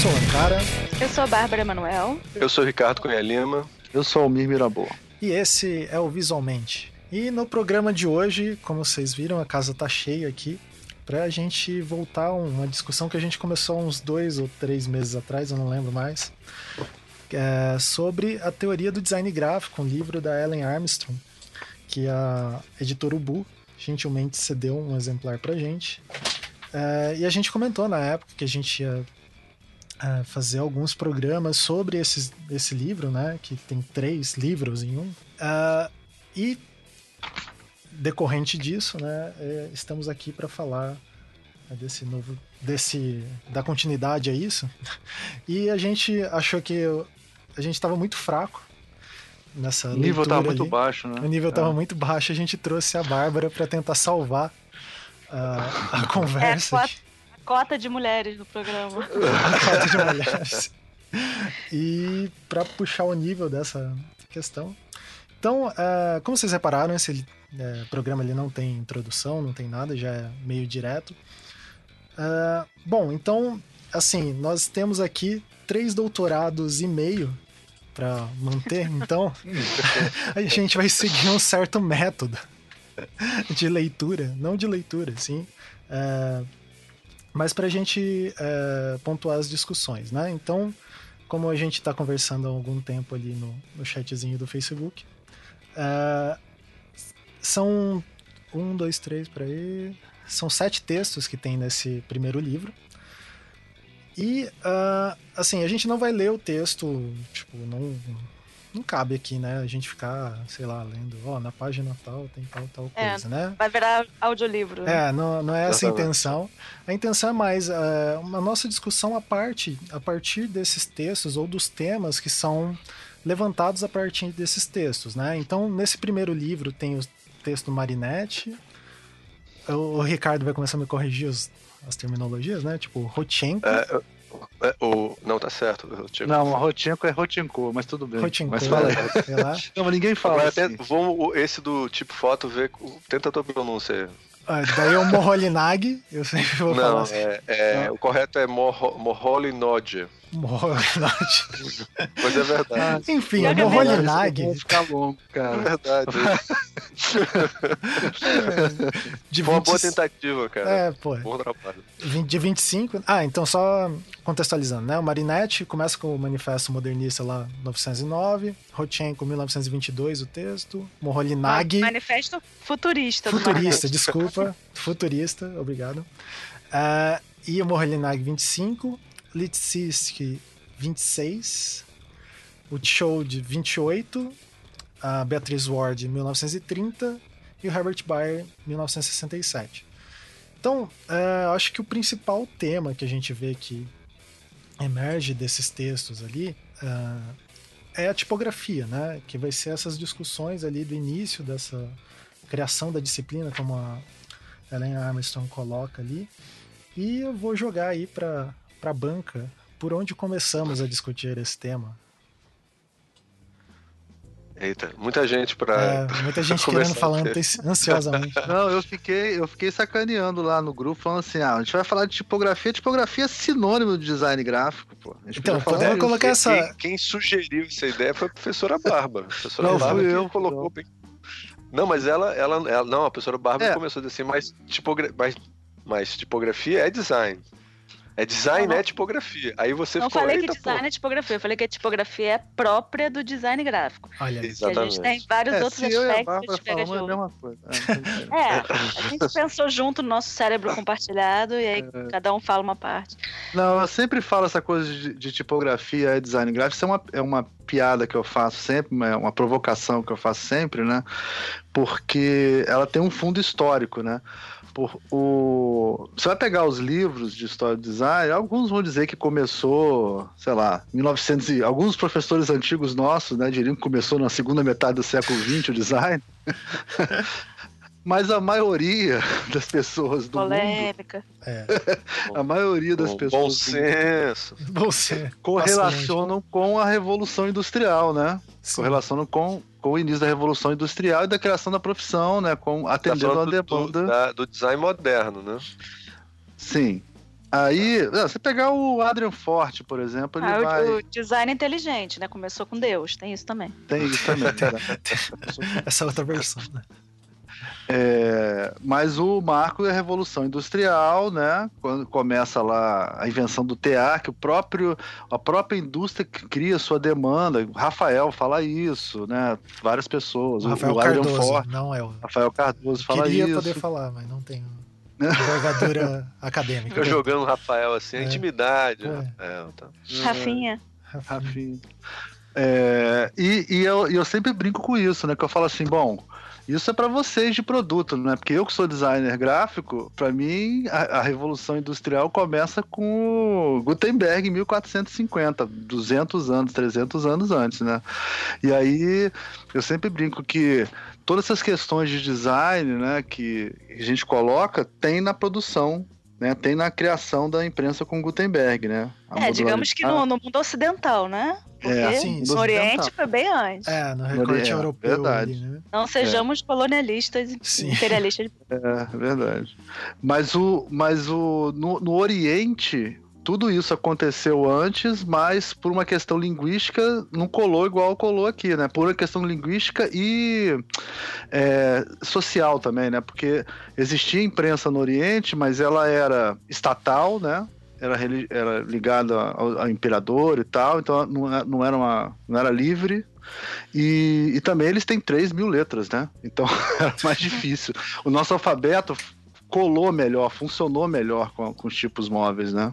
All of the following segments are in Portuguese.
sou o Ancara. Eu sou a Bárbara Emanuel. Eu sou o Ricardo Cunha Lima. Eu sou o Almir Mirabô. E esse é o Visualmente. E no programa de hoje, como vocês viram, a casa tá cheia aqui para a gente voltar a uma discussão que a gente começou uns dois ou três meses atrás, eu não lembro mais, é sobre a teoria do design gráfico, um livro da Ellen Armstrong, que a editora Ubu gentilmente cedeu um exemplar para gente. É, e a gente comentou na época que a gente ia é, fazer alguns programas sobre esses, esse livro, né? Que tem três livros em um. É, e decorrente disso, né, é, estamos aqui para falar desse novo, desse da continuidade a isso. E a gente achou que a gente estava muito fraco nessa O nível estava muito baixo, né? O nível estava É. muito baixo. A gente trouxe a Bárbara para tentar salvar a, a É a conversa. a cota de mulheres no programa. a falta de mulheres. E para puxar o nível dessa questão. Então, é, como vocês repararam, esse é, programa ele não tem introdução, não tem nada, já é meio direto. É, bom, então, assim, nós temos aqui três doutorados e meio para manter, então a gente vai seguir um certo método de leitura, não de leitura, sim, mas para a gente é, pontuar as discussões, né? Então, como a gente está conversando há algum tempo ali no, no chatzinho do Facebook, é, são um, dois, três, para aí, são sete textos que tem nesse primeiro livro. E, ah, assim, a gente não vai ler o texto, tipo, não, não cabe aqui, né? A gente ficar, sei lá, lendo, ó, na página tal tem tal, tal É. coisa, né? Vai virar audiolivro. né? É, não, não é essa a intenção. A intenção é mais é, uma nossa discussão à parte, a partir desses textos ou dos temas que são levantados a partir desses textos, né? Então, nesse primeiro livro tem o texto do Marinette. O, o Ricardo vai começar a me corrigir os- as terminologias, né? Tipo, Rochenko. É, é, o... Não, tá certo. tinha- Não, a Rotinco é Rotinco, mas tudo bem. Rochenko, Mas fala aí. Não, mas ninguém fala Agora, assim. tenta- vamos esse do tipo foto ver. Tenta a tua pronúncia. aí. Ah, daí o Moholinag, eu sempre vou falar Não, assim. é, é, o correto é Morro-. Moholinag. Mas é verdade. Enfim, é verdade. Vai ficar longo, É cara. verdade. de Foi uma boa 20 tentativa, cara. É, pô. Bom trabalho. 20 de 25. Ah, então só contextualizando, né? O Marinette começa com o Manifesto Modernista lá, 909. Rochenko, 1922, o texto. Moholy-Nagy, Manifesto futurista. futurista, desculpa. Futurista, obrigado. Ah, e o Moholy-Nagy, 25. Litsisk, 26. O Choud, 28. A Beatriz Ward, 1930. E o Herbert Bayer, 1967. Então, é, acho que o principal tema que a gente vê que emerge desses textos ali é, é a tipografia, né? Que vai ser essas discussões ali do início dessa criação da disciplina, como a Ellen Armstrong coloca ali. E eu vou jogar aí para a banca por onde começamos a discutir esse tema. Eita, muita gente pra. É, muita gente querendo anteci- ansiosamente. Não, eu fiquei, eu fiquei sacaneando lá no grupo, falando assim: ah, a gente vai falar de tipografia. Tipografia é sinônimo de design gráfico, pô. A gente Então, podemos colocar essa. Quem, quem sugeriu essa ideia foi a professora Bárbara. A professora Não, Bárbara eu, colocou não. bem. Não, mas ela, ela, ela- não, a professora Bárbara É. começou a dizer assim, mas, tipogra... mas, mas tipografia é design. É design, Não, não. é tipografia. Aí você Não ficou, falei que eita, design pô. é tipografia, eu falei que a tipografia é própria do design gráfico. Olha. Que a Exatamente. gente tem vários É, outros se eu a aspectos que a gente pega de falamos é a mesma coisa. É, a gente pensou junto no nosso cérebro compartilhado e aí É. cada um fala uma parte. Não, eu sempre falo essa coisa de, de tipografia e design gráfico. Isso é uma, é uma piada que eu faço sempre, uma, uma provocação que eu faço sempre, né? Porque ela tem um fundo histórico, né? Por, o, você vai pegar os livros de história do design, alguns vão dizer que começou, sei lá, 1900 e, alguns professores antigos nossos, né, diriam que começou na segunda metade do século XX o design. Mas a maioria das pessoas do mundo, Polêmica. é. a maioria das Bom, pessoas bom do senso. Você. correlacionam com a Revolução Industrial, né? Sim. Correlacionam com, com o início da Revolução Industrial e da criação da profissão, né? Com, Tá atendendo a falando do, demanda. da- do design moderno, né? Sim. Aí, não, você pegar o Adrian Forte, por exemplo, ele Ah, o- vai. o, design inteligente, né? Começou com Deus, tem isso também. Tem isso também. né? Essa outra versão, né? É, mas o marco é a Revolução Industrial, né? Quando começa lá a invenção do TA, que o próprio, a própria indústria que cria sua demanda. O Rafael fala isso, né? Várias pessoas. O O, Rafael o Cardoso, Forte, não é o. Rafael Cardoso fala Queria isso. poder falar, mas não tenho envergadura acadêmica. Eu jogando o Rafael assim, a É. intimidade. É. Rafael, tá. Rafinha. Rafinha. É, e e eu, e eu sempre brinco com isso, né? Que eu falo assim, bom, isso é para vocês de produto, né? Porque eu que sou designer gráfico, para mim a, a revolução industrial começa com Gutenberg em 1450, 200 anos, 300 anos antes, né? E aí eu sempre brinco que todas essas questões de design, né, que a gente coloca, tem na produção né, tem na criação da imprensa com Gutenberg, né? A É, digamos que no, no mundo ocidental, né? Porque É, sim, no Oriente foi bem antes. É, no recorte É, europeu verdade. ali, né? Não sejamos colonialistas, Sim. imperialistas. É, verdade. Mas o, mas o no, no Oriente tudo isso aconteceu antes, mas por uma questão linguística não colou igual colou aqui, né? Por uma questão linguística e é, social também, né? Porque existia imprensa no Oriente, mas ela era estatal, né? Era, era ligada ao, ao imperador e tal, então não, não era uma, não era livre. E, e também eles têm 3 mil letras, né? Então era mais difícil. O nosso alfabeto colou melhor, funcionou melhor com, com os tipos móveis, né?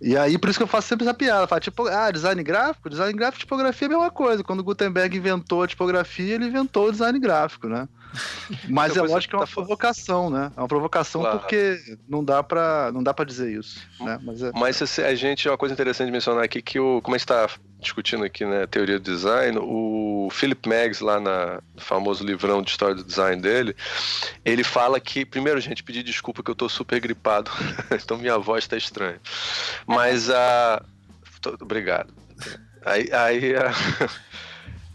E aí, por isso que eu faço sempre essa piada. Falo, tipo, ah, design gráfico? Design gráfico e tipografia é a mesma coisa. Quando o Gutenberg inventou a tipografia, ele inventou o design gráfico, né? Mas é Depois lógico que é uma tá provocação, né? É uma provocação Claro. porque não dá pra, não dá pra dizer isso, né? Mas é, Mas a gente, uma coisa interessante de mencionar aqui, que o, como a gente está discutindo aqui, né, teoria do design, o Philip Meggs, lá na, no famoso livrão de história do design dele, ele fala que, primeiro, gente, pedir desculpa que eu tô super gripado, então minha voz tá estranha. Mas a. tô- Obrigado. Aí. aí a-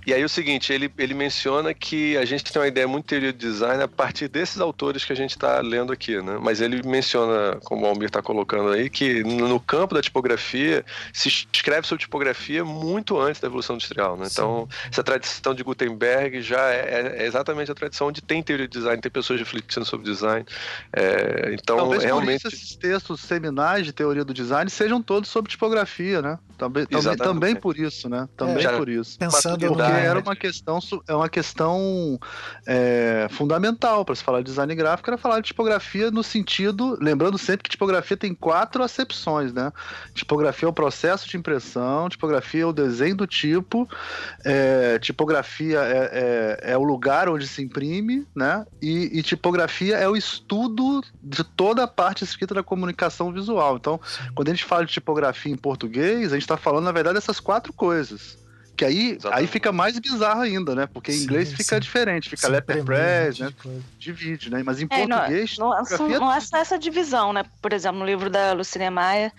E aí o seguinte, ele, ele menciona que a gente tem uma ideia muito teoria de design a partir desses autores que a gente está lendo aqui, né? Mas ele menciona, como o Almir está colocando aí, que no campo da tipografia se escreve sobre tipografia muito antes da Evolução Industrial, né? Então, essa tradição de Gutenberg já é, é exatamente a tradição onde tem teoria de design, tem pessoas refletindo sobre design. É, então, Talvez realmente... esses textos seminais de teoria do design sejam todos sobre tipografia, né? Também, também, também por isso, né? Também Já- por isso. Pensando. Era uma questão, é uma questão é, fundamental para se falar de design gráfico, era falar de tipografia no sentido, lembrando sempre que tipografia tem quatro acepções, né? Tipografia é o processo de impressão, tipografia é o desenho do tipo, é, tipografia é, é- é o lugar onde se imprime, né? E, e tipografia é o estudo de toda a parte escrita da comunicação visual. Então, quando a gente fala de tipografia em português, a gente está falando, na verdade, dessas quatro coisas. Que aí, aí fica mais bizarro ainda, né? Porque em Sim, inglês fica sim. diferente, fica letterpress, né? Divide, né? Mas em É, não- português, Não, tipografia não é só essa divisão, né? Por exemplo, no livro da Lucine Maia,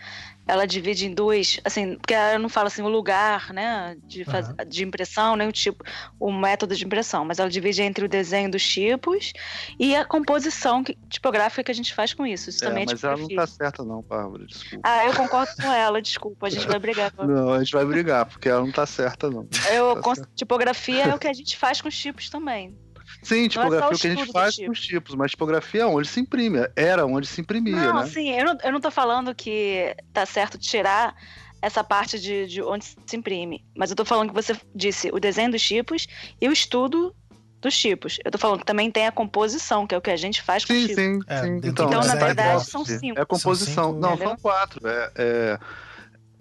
ela divide em dois, assim, porque ela não fala assim o lugar, né, de, faz- Aham. de impressão, nem o tipo, o método de impressão, mas ela divide entre o desenho dos tipos e a composição que- tipográfica que a gente faz com isso. Isso é, também é mas ela não tá certa não, Bárbara, desculpa. Ah, eu concordo com ela, desculpa, a gente vai brigar. Não, a gente vai brigar, porque ela não tá certa não. Eu, Tá tipografia é o que a gente faz com os tipos também. Sim, tipografia só é o que a gente faz tipo. com os tipos, mas tipografia é onde se imprime, era onde se imprimia, Não, né? sim, eu não, eu não tô falando que tá certo tirar essa parte de, de onde se imprime. Mas eu tô falando que você disse o desenho dos tipos e o estudo dos tipos. Eu tô falando que também tem a composição, que é o que a gente faz com os Sim, tipos. sim, É, sim. Então, Então, na design verdade, gráfico, são É cinco. a composição. cinco, não, entendeu? são quatro. É, é-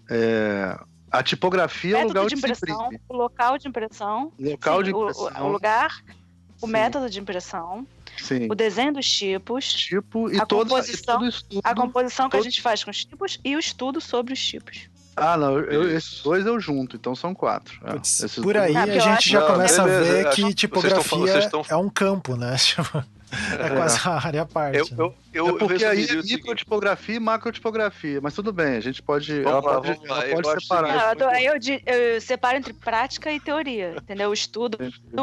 é- a tipografia é o lugar de onde se impressão, imprime. o local de impressão, Local sim, de o- o- impressão. o, lugar, o Sim. método de impressão, Sim. o desenho dos tipos, Tipo e a toda, e composição- todo o estudo. a composição que a todo- gente faz com os tipos e o estudo sobre os tipos. Ah, não, eu- esses dois eu junto, então são quatro. É, por dois- aí Ah, a gente já Não, começa beleza, a ver acho que tipografia falando- estão- é um campo, né? É quase uma área à parte. Eu, né? eu, eu, é eu porque aí resumiria é microtipografia e macrotipografia, mas tudo bem, a gente pode. Vamos ela lá, pode, vamos lá, ela eu pode separar. Não, eu, aí eu, eu separo entre prática e teoria, entendeu? O estudo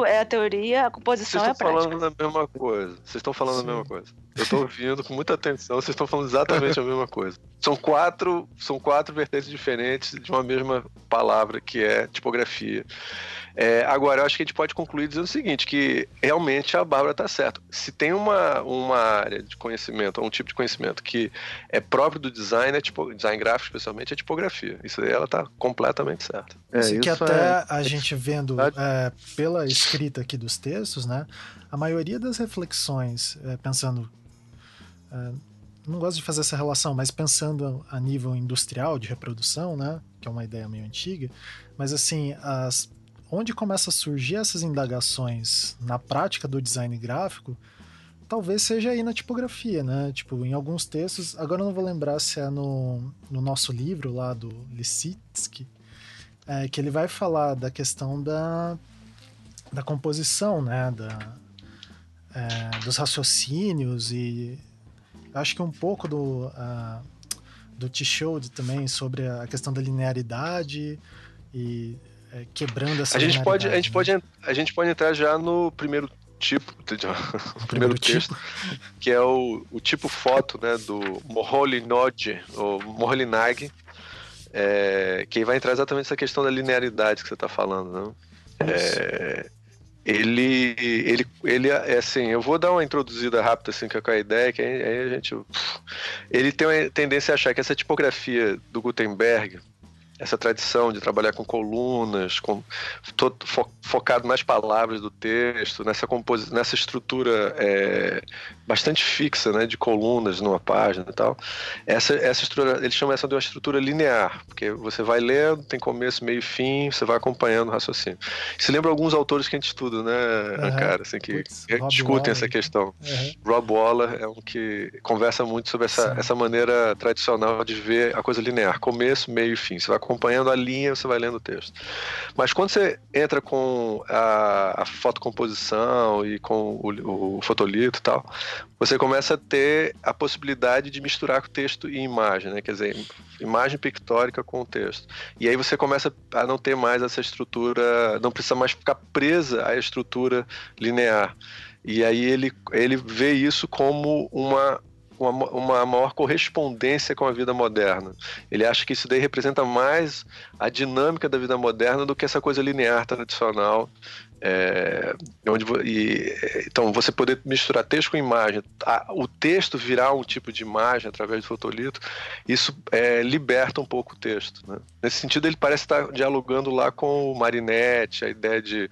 é a teoria, a Vocês composição é a estão prática. falando a mesma coisa. Vocês estão falando Sim. a mesma coisa. Eu tô ouvindo com muita atenção, vocês estão falando exatamente a mesma coisa. São quatro, são quatro vertentes diferentes de uma mesma palavra, que é tipografia. É, agora, eu acho que a gente pode concluir dizendo o seguinte, que realmente a Bárbara está certa. Se tem uma, uma área de conhecimento, um tipo de conhecimento que é próprio do design, é tipo, design gráfico especialmente, é tipografia. Isso aí ela está completamente certa. É, isso que até é... a gente vendo é, pela escrita aqui dos textos, né, a maioria das reflexões, é, pensando é, não gosto de fazer essa relação, mas pensando a nível industrial de reprodução, né, que é uma ideia meio antiga, mas assim, as onde começa a surgir essas indagações na prática do design gráfico, talvez seja aí na tipografia, né? Tipo, em alguns textos, agora eu não vou lembrar se é no, no nosso livro lá do Lisitsky, é, que ele vai falar da questão da, da composição, né? Da, é, dos raciocínios e acho que um pouco do, uh, do T-Showed também sobre a questão da linearidade e quebrando essa a gente pode a gente né? pode a gente pode entrar já no primeiro tipo o primeiro, texto tipo. que é o, o tipo foto né do Moholy-Nagy ou Moholy-Nagy é, que vai entrar exatamente essa questão da linearidade que você está falando né? É, ele, ele, ele, é assim, eu vou dar uma introduzida rápida assim com a ideia, que aí, aí a gente, ele tem uma tendência a achar que essa tipografia do Gutenberg, essa tradição de trabalhar com colunas, com, todo, fo, focado nas palavras do texto, nessa, composição, nessa estrutura é, bastante fixa, né, de colunas numa página e tal. Essa, essa estrutura, eles chamam essa de uma estrutura linear, porque você vai lendo, tem começo, meio e fim, você vai acompanhando o raciocínio. Se lembra alguns autores que a gente estuda, né, uhum. cara, assim, que, Puts, discutem Waller. essa questão. Uhum. Rob Waller é um que conversa muito sobre essa, essa maneira tradicional de ver a coisa linear, começo, meio e fim. Você vai acompanhando a linha, você vai lendo o texto. Mas quando você entra com a, a fotocomposição e com o, o fotolito e tal, você começa a ter a possibilidade de misturar texto e imagem, né? Quer dizer, imagem pictórica com o texto. E aí você começa a não ter mais essa estrutura, não precisa mais ficar presa à estrutura linear. E aí ele, ele vê isso como uma uma, uma maior correspondência com a vida moderna. Ele acha que isso daí representa mais a dinâmica da vida moderna do que essa coisa linear tradicional é, onde, e, então, você poder misturar texto com imagem, a, o texto virar um tipo de imagem através do fotolito, isso é, liberta um pouco o texto. Né? Nesse sentido, ele parece estar dialogando lá com o Marinetti, a ideia de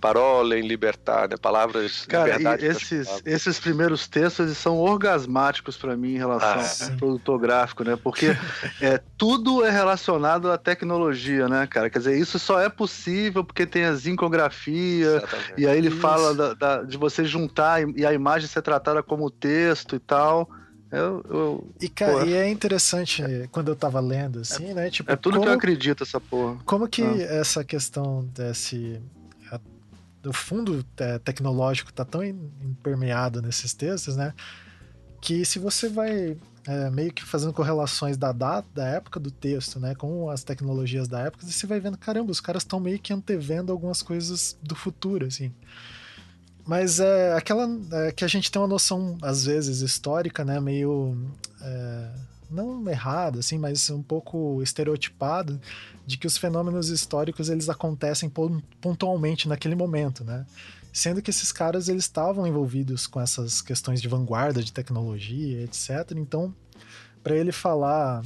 parola em libertar, né? palavras. Cara, esses, palavras. esses primeiros textos são orgasmáticos para mim em relação ah, ao produtor gráfico, né? Porque é, tudo é relacionado à tecnologia, né, cara? Quer dizer, isso só é possível porque tem a zincografia Exatamente. e aí ele Isso. fala da, da, de você juntar e a imagem ser tratada como texto e tal. Eu, eu, e, cara, e é interessante quando eu tava lendo, assim, é, né? Tipo, é tudo como, que eu acredito, essa porra. Como que ah. essa questão desse. A, do fundo é, tecnológico tá tão impermeado nesses textos, né? Que se você vai é, meio que fazendo correlações da data, da época do texto, né, com as tecnologias da época, você vai vendo, caramba, os caras estão meio que antevendo algumas coisas do futuro, assim. Mas é aquela é, que a gente tem uma noção, às vezes, histórica, né, meio. É, não errada, assim, mas um pouco estereotipada, de que os fenômenos históricos eles acontecem pontualmente naquele momento, né? Sendo que esses caras eles estavam envolvidos com essas questões de vanguarda de tecnologia, etc. Então, para ele falar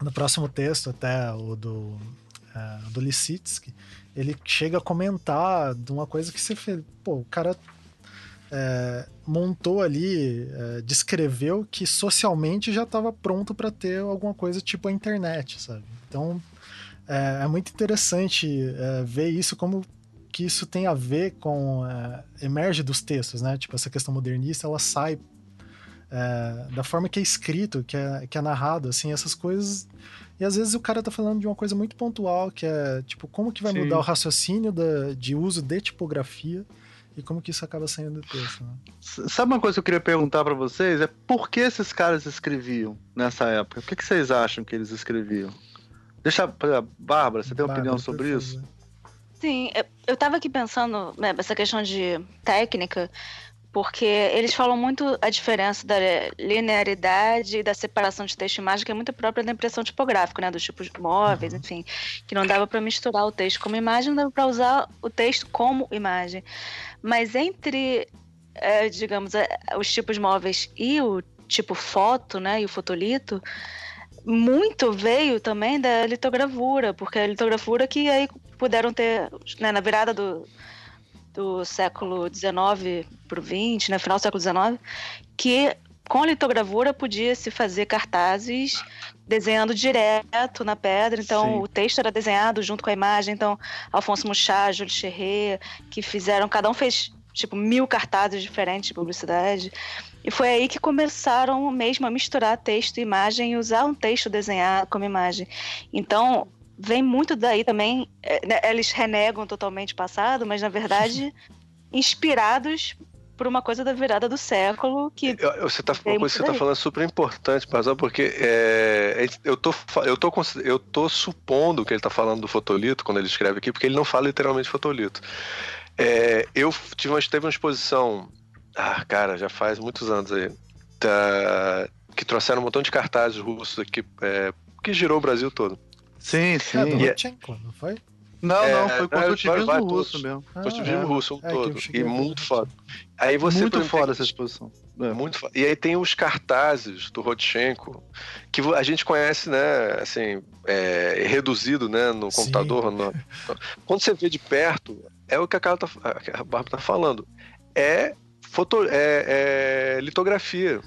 no próximo texto, até o do, uh, do Lisitsky, ele chega a comentar de uma coisa que você fez. Pô, o cara é, montou ali, é, descreveu que socialmente já estava pronto para ter alguma coisa tipo a internet, sabe? Então é, é muito interessante é, ver isso como que isso tem a ver com é, emerge dos textos, né? Tipo essa questão modernista, ela sai é, da forma que é escrito, que é, que é narrado, assim, essas coisas. E às vezes o cara tá falando de uma coisa muito pontual, que é tipo como que vai Sim. mudar o raciocínio da, de uso de tipografia e como que isso acaba saindo do texto. Né? Sabe uma coisa que eu queria perguntar para vocês? É por que esses caras escreviam nessa época? Por que, que vocês acham que eles escreviam? Deixa, Bárbara, você tem uma opinião sobre isso? Sim, eu, eu tava aqui pensando, né, essa questão de técnica, porque eles falam muito a diferença da linearidade e da separação de texto e imagem, que é muito própria da impressão tipográfica, né, dos tipos móveis, uhum. enfim, que não dava para misturar o texto como imagem, não dava para usar o texto como imagem. Mas entre, é, digamos, é, os tipos móveis e o tipo foto, né, e o fotolito, muito veio também da litogravura, porque a litogravura que aí puderam ter, né, na virada do do século XIX para o XX, né, final do século XIX, que com a litogravura podia se fazer cartazes desenhando direto na pedra, então Sim. o texto era desenhado junto com a imagem, então Alfonso Muchá, Júlio Cherré, que fizeram, cada um fez tipo mil cartazes diferentes de publicidade, e foi aí que começaram mesmo a misturar texto e imagem e usar um texto desenhado como imagem. Então, vem muito daí também. É, né, eles renegam totalmente o passado, mas na verdade inspirados por uma coisa da virada do século que você tá uma coisa que você está falando é super importante, Pazão, porque é, eu tô eu tô eu tô supondo que ele está falando do fotolito quando ele escreve aqui, porque ele não fala literalmente fotolito. É, eu tive uma, teve uma exposição, ah, cara, já faz muitos anos aí, da, que trouxeram um montão de cartazes russos aqui, é, que girou o Brasil todo. Sim, sim. É do Lutchenko, não foi? Não, é, não, foi construtivismo russo mesmo. Ah, construtivismo é. russo um é, todo. E muito foda. Aí você muito foda essa exposição. É. Muito foda. E aí tem os cartazes do Rodchenko, que a gente conhece, né, assim, é, reduzido, né, no Sim. computador. No... Quando você vê de perto, é o que a, Carla tá, a Bárbara tá falando. É, foto, é, é litografia.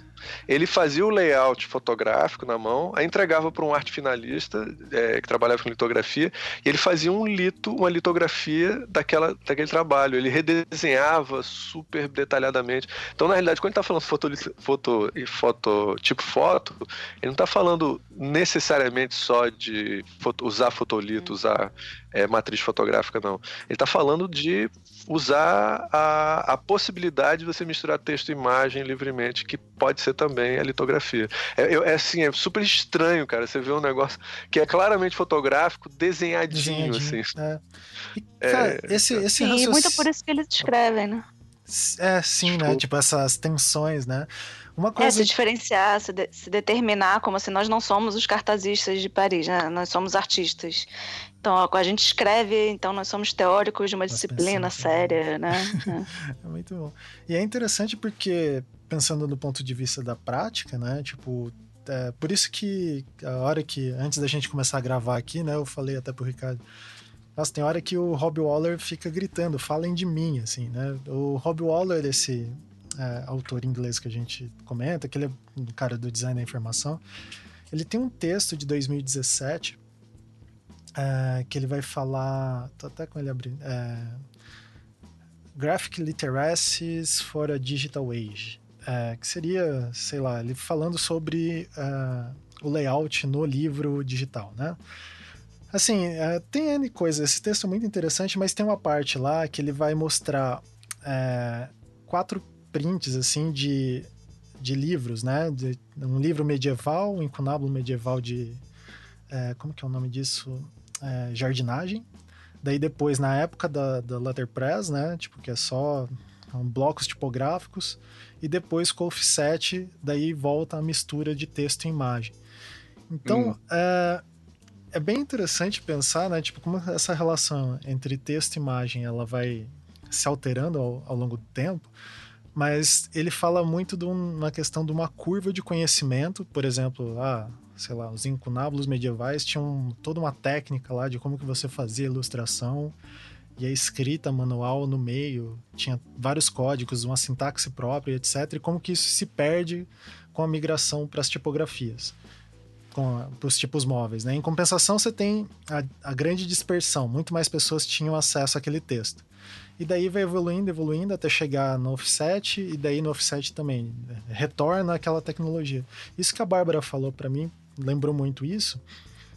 Ele fazia o layout fotográfico na mão, aí entregava para um arte finalista é, que trabalhava com litografia, e ele fazia um lito, uma litografia daquela, daquele trabalho. Ele redesenhava super detalhadamente. Então, na realidade, quando ele está falando foto, foto e foto, tipo foto, ele não está falando necessariamente só de foto, usar fotolito, usar é, matriz fotográfica, não. Ele está falando de usar a, a possibilidade de você misturar texto e imagem livremente, que pode ser também a litografia. É, é, assim, é super estranho, cara. Você vê um negócio que é claramente fotográfico, desenhadinho, desenhadinho assim. É. E, cara, é, esse, esse sim, raciocínio... muito por isso que eles escrevem, né? É, sim, né? tipo... né? Tipo, essas tensões, né? Uma coisa... É, se diferenciar, se, de, se determinar, como assim, nós não somos os cartazistas de Paris, né? Nós somos artistas. Então, a gente escreve, então nós somos teóricos de uma disciplina séria, né? é muito bom. E é interessante porque, pensando do ponto de vista da prática, né? Tipo, é, por isso que a hora que, antes da gente começar a gravar aqui, né? Eu falei até pro Ricardo, nossa, tem hora que o Rob Waller fica gritando, falem de mim, assim, né? O Rob Waller, esse é, autor inglês que a gente comenta, que ele é um cara do design da informação, ele tem um texto de 2017 é, que ele vai falar. Tô até com ele abrindo. É, Graphic Literacies for a Digital Age. É, que seria, sei lá, ele falando sobre é, o layout no livro digital, né? Assim, é, tem N coisas. Esse texto é muito interessante, mas tem uma parte lá que ele vai mostrar é, quatro prints, assim, de, de livros, né? De, um livro medieval, um incunábulo medieval de... Como que é o nome disso? É, jardinagem. Daí depois, na época da, da letterpress, né? Tipo, que é só blocos tipográficos. E depois com offset, daí volta a mistura de texto e imagem. Então, hum. é, é bem interessante pensar, né? Tipo, como essa relação entre texto e imagem, ela vai se alterando ao, ao longo do tempo mas ele fala muito de uma questão de uma curva de conhecimento, por exemplo, ah, sei lá, os incunábulos medievais tinham toda uma técnica lá de como que você fazia ilustração e a escrita manual no meio tinha vários códigos, uma sintaxe própria, etc. E como que isso se perde com a migração para as tipografias, para os tipos móveis. Né? Em compensação, você tem a, a grande dispersão, muito mais pessoas tinham acesso àquele texto. E daí vai evoluindo, evoluindo até chegar no offset, e daí no offset também né, retorna aquela tecnologia. Isso que a Bárbara falou para mim, lembrou muito isso,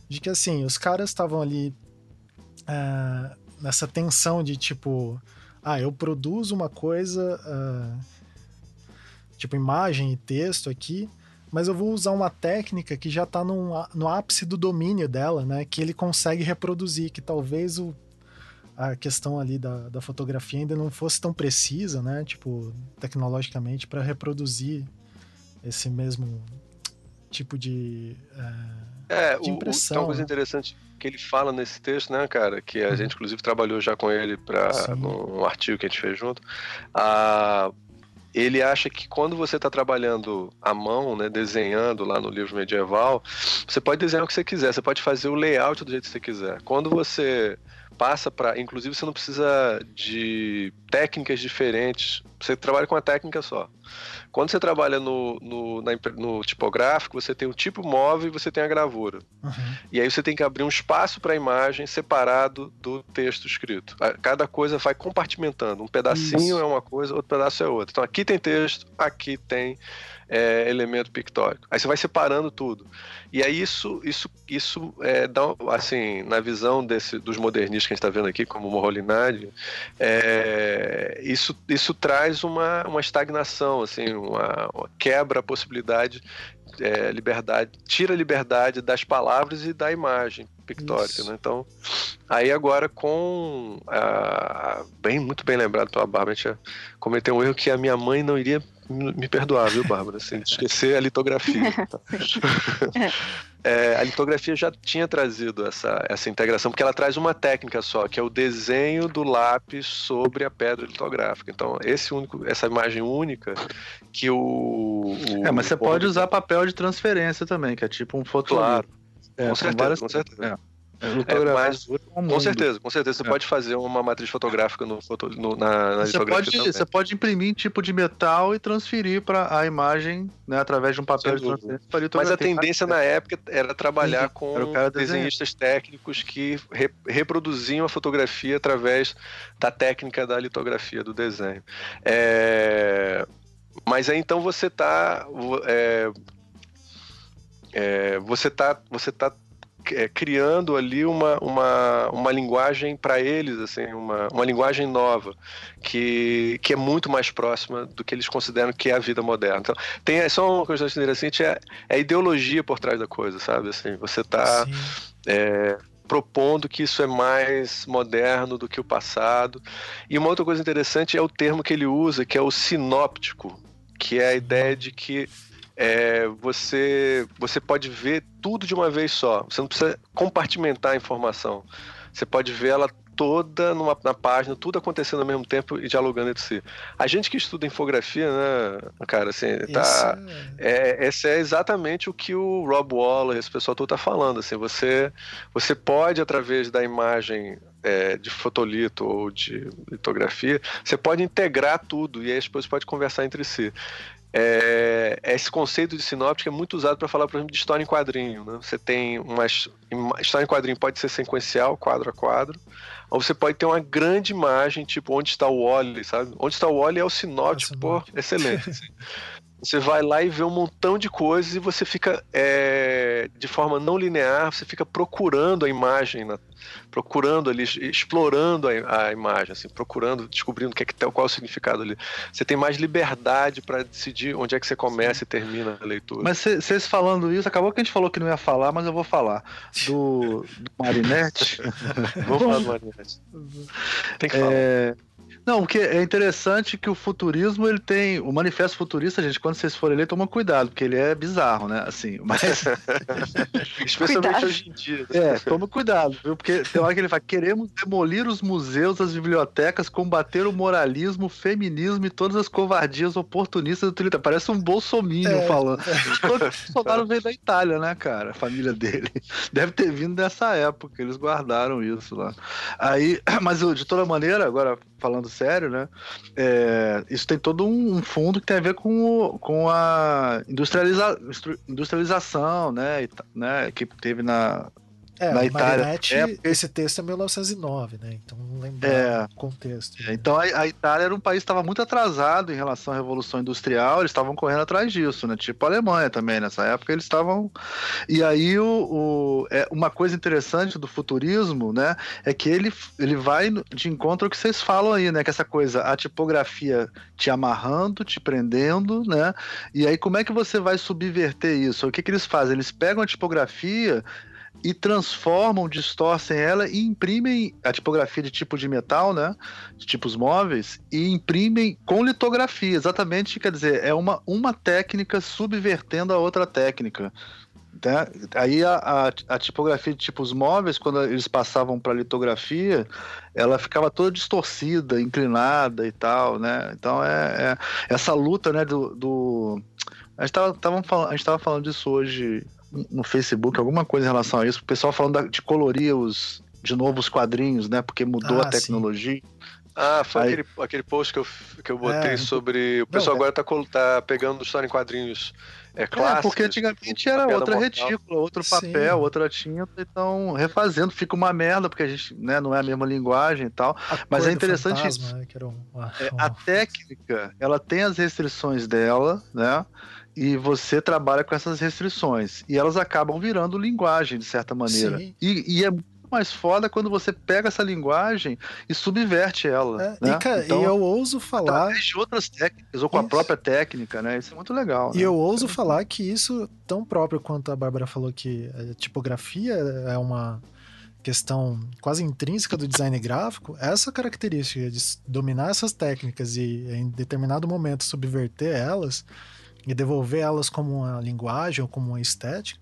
de que assim, os caras estavam ali uh, nessa tensão de tipo, ah, eu produzo uma coisa, uh, tipo imagem e texto aqui, mas eu vou usar uma técnica que já está no, ápice do domínio dela, né? Que ele consegue reproduzir, que talvez o a questão ali da, da fotografia ainda não fosse tão precisa, né? Tipo, tecnologicamente, para reproduzir esse mesmo tipo de, é, é de impressão. O, o, uma coisa né? interessante que ele fala nesse texto, né, cara, que a uhum. gente inclusive trabalhou já com ele para um artigo que a gente fez junto. A ele acha que quando você está trabalhando à mão, né, desenhando lá no livro medieval, você pode desenhar o que você quiser, você pode fazer o layout do jeito que você quiser. Quando você passa para. Inclusive, você não precisa de técnicas diferentes, você trabalha com uma técnica só. Quando você trabalha no, no, na, no tipográfico, você tem o tipo móvel e você tem a gravura. Uhum. E aí você tem que abrir um espaço para a imagem separado do texto escrito. Cada coisa vai compartimentando. Um pedacinho Isso. é uma coisa, outro pedaço é outra. Então aqui tem texto, aqui tem é, elemento pictórico. Aí você vai separando tudo. E aí isso, isso, isso é, dá, assim, na visão desse, dos modernistas que a gente está vendo aqui, como Moholy-Nagy, é, isso, isso traz uma, uma estagnação, assim, uma, uma quebra a possibilidade é, liberdade, tira a liberdade das palavras e da imagem pictórica, né? Então, aí agora com a, bem muito bem lembrado pela Bárbara, a gente cometeu um erro que a minha mãe não iria me perdoar, viu, Bárbara? Assim, esquecer a litografia. Tá? é, a litografia já tinha trazido essa, essa integração, porque ela traz uma técnica só, que é o desenho do lápis sobre a pedra litográfica. Então, esse único, essa imagem única que o. o é, mas você pode usar papel de transferência também, que é tipo um fotolito. Claro. É, com certeza, várias... com certeza. É. É, mas, com certeza, com certeza. Você é. pode fazer uma matriz fotográfica no, no, na, na você pode, também. Você pode imprimir tipo de metal e transferir para a imagem né, através de um papel de transferência. Mas a tendência na época era trabalhar Sim, com desenhistas técnicos que re, reproduziam a fotografia através da técnica da litografia do desenho. É, mas aí então você está é, é, você está você tá é, criando ali uma, uma, uma linguagem para eles, assim, uma, uma linguagem nova, que, que é muito mais próxima do que eles consideram que é a vida moderna. Então, tem só uma coisa interessante, é, é a ideologia por trás da coisa, sabe? Assim, você está é, propondo que isso é mais moderno do que o passado. E uma outra coisa interessante é o termo que ele usa, que é o sinóptico, que é a ideia de que é, você, você pode ver tudo de uma vez só. Você não precisa compartimentar a informação. Você pode ver ela toda numa, na página, tudo acontecendo ao mesmo tempo e dialogando entre si. A gente que estuda infografia, né, cara, assim, tá, é... É, esse é exatamente o que o Rob Waller, esse pessoal todo tá falando, assim, você, você pode, através da imagem é, de fotolito ou de litografia, você pode integrar tudo e aí as pessoas podem conversar entre si. É, esse conceito de sinóptica é muito usado para falar, por exemplo, de história em quadrinho. Né? Você tem uma história em quadrinho pode ser sequencial, quadro a quadro, ou você pode ter uma grande imagem, tipo onde está o Wally, sabe? Onde está o Wally é o sinóptico, é pô, excelente. Você vai lá e vê um montão de coisas e você fica, é, de forma não linear, você fica procurando a imagem, na, procurando ali, explorando a, a, imagem, assim, procurando, descobrindo o que é que tem, qual é o significado ali. Você tem mais liberdade para decidir onde é que você começa e termina a leitura. Mas vocês falando isso, acabou que a gente falou que não ia falar, mas eu vou falar. Do, do Marinette. Vamos falar do Marinette. Tem que falar. É... Não, porque é interessante que o futurismo, ele tem. O manifesto futurista, gente, quando vocês forem ler, toma cuidado, porque ele é bizarro, né? Assim, mas. Especialmente cuidado. hoje em dia. É, toma cuidado, viu? Porque tem hora que ele fala: queremos demolir os museus, as bibliotecas, combater o moralismo, o feminismo e todas as covardias oportunistas do Twitter. Parece um bolsominion é. falando. O Bolsonaro veio da Itália, né, cara? A família dele. Deve ter vindo dessa época, eles guardaram isso lá. Aí, mas de toda maneira, agora falando sério, né? É, isso tem todo um fundo que tem a ver com, com a industrializa, industrialização, né, e, né? Que teve na, é, na Itália. Marinette, é, esse texto é 1909, né? Então não lembro é, o contexto. Né? Então a, a, Itália era um país que estava muito atrasado em relação à Revolução Industrial, eles estavam correndo atrás disso, né? Tipo a Alemanha também, nessa época eles estavam. E aí o, o é, uma coisa interessante do futurismo, né? É que ele, ele vai de encontro ao que vocês falam aí, né? Que essa coisa, a tipografia te amarrando, te prendendo, né? E aí como é que você vai subverter isso? O que, que eles fazem? Eles pegam a tipografia e transformam, distorcem ela e imprimem a tipografia de tipo de metal, né? De tipos móveis, e imprimem com litografia. Exatamente, quer dizer, é uma, uma técnica subvertendo a outra técnica. Né? Aí a, a, a, tipografia de tipos móveis, quando eles passavam para litografia, ela ficava toda distorcida, inclinada e tal, né? Então é, é essa luta, né? Do, do... a gente estava falando, falando disso hoje no Facebook, alguma coisa em relação a isso, o pessoal falando de colorir os de novo os quadrinhos, né? Porque mudou ah, a tecnologia. Sim. Ah, foi Aí... aquele, aquele post que eu, que eu botei é, sobre. O pessoal não, é agora tá, tá pegando história em quadrinhos é, clássicos. É, porque antigamente era outra retícula, outro papel, Sim. outra tinta, então refazendo fica uma merda, porque a gente né, não é a mesma linguagem e tal. A Mas é interessante. Fantasma, né, um, é, a técnica, ela tem as restrições dela, né? E você trabalha com essas restrições. E elas acabam virando linguagem, de certa maneira. E, e, é mais foda quando você pega essa linguagem e subverte ela. É, né? e, cara, então, eu ouso falar. de outras técnicas, ou com isso. a própria técnica, né? Isso é muito legal. E né? eu ouso é. falar que isso, tão próprio quanto a Bárbara falou que a tipografia é uma questão quase intrínseca do design gráfico, essa característica de dominar essas técnicas e em determinado momento subverter elas e devolver elas como uma linguagem ou como uma estética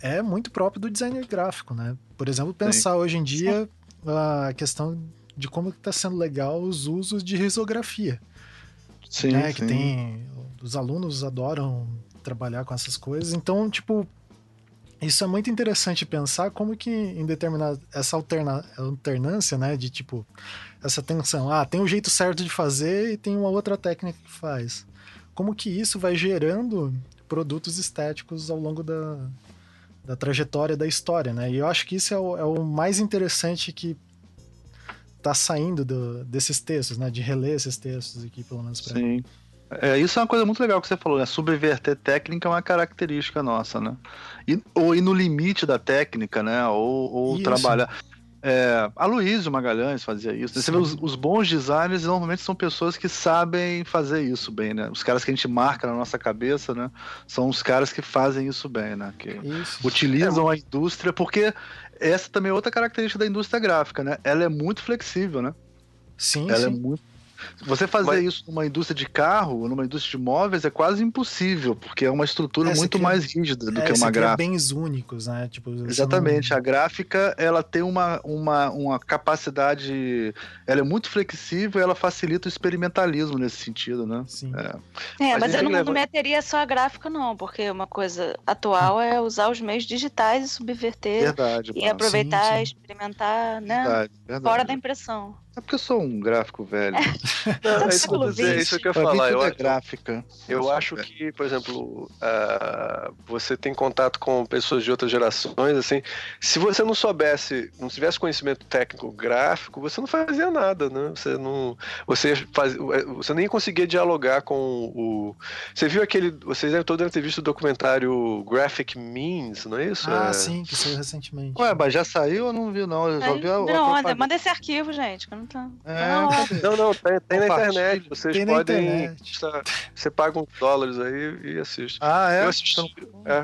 é muito próprio do designer gráfico, né? Por exemplo, pensar Sim. hoje em dia a questão de como está sendo legal os usos de risografia. Sim, né? sim. Que tem. Os alunos adoram trabalhar com essas coisas. Então, tipo, isso é muito interessante pensar como que em determinada essa alterna, alternância, né, de tipo essa tensão, ah, tem um jeito certo de fazer e tem uma outra técnica que faz. Como que isso vai gerando produtos estéticos ao longo da, da trajetória da história, né? E eu acho que isso é o, é o mais interessante que tá saindo do, desses textos, né? De reler esses textos aqui, pelo menos pra Sim. É, isso é uma coisa muito legal que você falou, né? Subverter técnica é uma característica nossa, né? E, ou ir no limite da técnica, né? Ou, ou trabalhar. É, a Luísa Magalhães fazia isso. Você vê os, os, bons designers normalmente são pessoas que sabem fazer isso bem, né? Os caras que a gente marca na nossa cabeça, né? São os caras que fazem isso bem, né? Que isso. utilizam é. a indústria, porque essa também é outra característica da indústria gráfica, né? Ela é muito flexível, né? Sim, Ela é sim. é muito você fazer Mas... isso numa indústria de carro, numa indústria de móveis, é quase impossível, porque é uma estrutura muito mais rígida do é, que uma gráfica. bens únicos, né? Tipo, Exatamente. Não... A gráfica, ela tem uma, uma, uma capacidade... Ela é muito flexível e ela facilita o experimentalismo nesse sentido, né? Sim. É, é mas eu não, leva... não meteria só a gráfica, não, porque uma coisa atual é usar os meios digitais e subverter verdade, e aproveitar, sim, sim. experimentar, né? Verdade, verdade. Fora da impressão. É porque eu sou um gráfico velho. Não, é, isso, é isso que eu ia falar. Eu, é gráfica. Eu acho que, por exemplo, uh, você tem contato com pessoas de outras gerações, assim, se você não soubesse, não tivesse conhecimento técnico gráfico, você não fazia nada, né? Você não, você faz, você nem conseguia dialogar com o. Você viu aquele, vocês devem todos ter visto o documentário Graphic Means, não é isso? Ah, é... sim, que saiu recentemente. Ué, mas já saiu ou não viu não? Eu só vi a, não, manda esse arquivo, gente. Não tá. É, não, não, tem, tem na internet. Vocês tem podem. Internet. Você paga uns dólares aí e assiste. Ah, é? Eu assisti. É.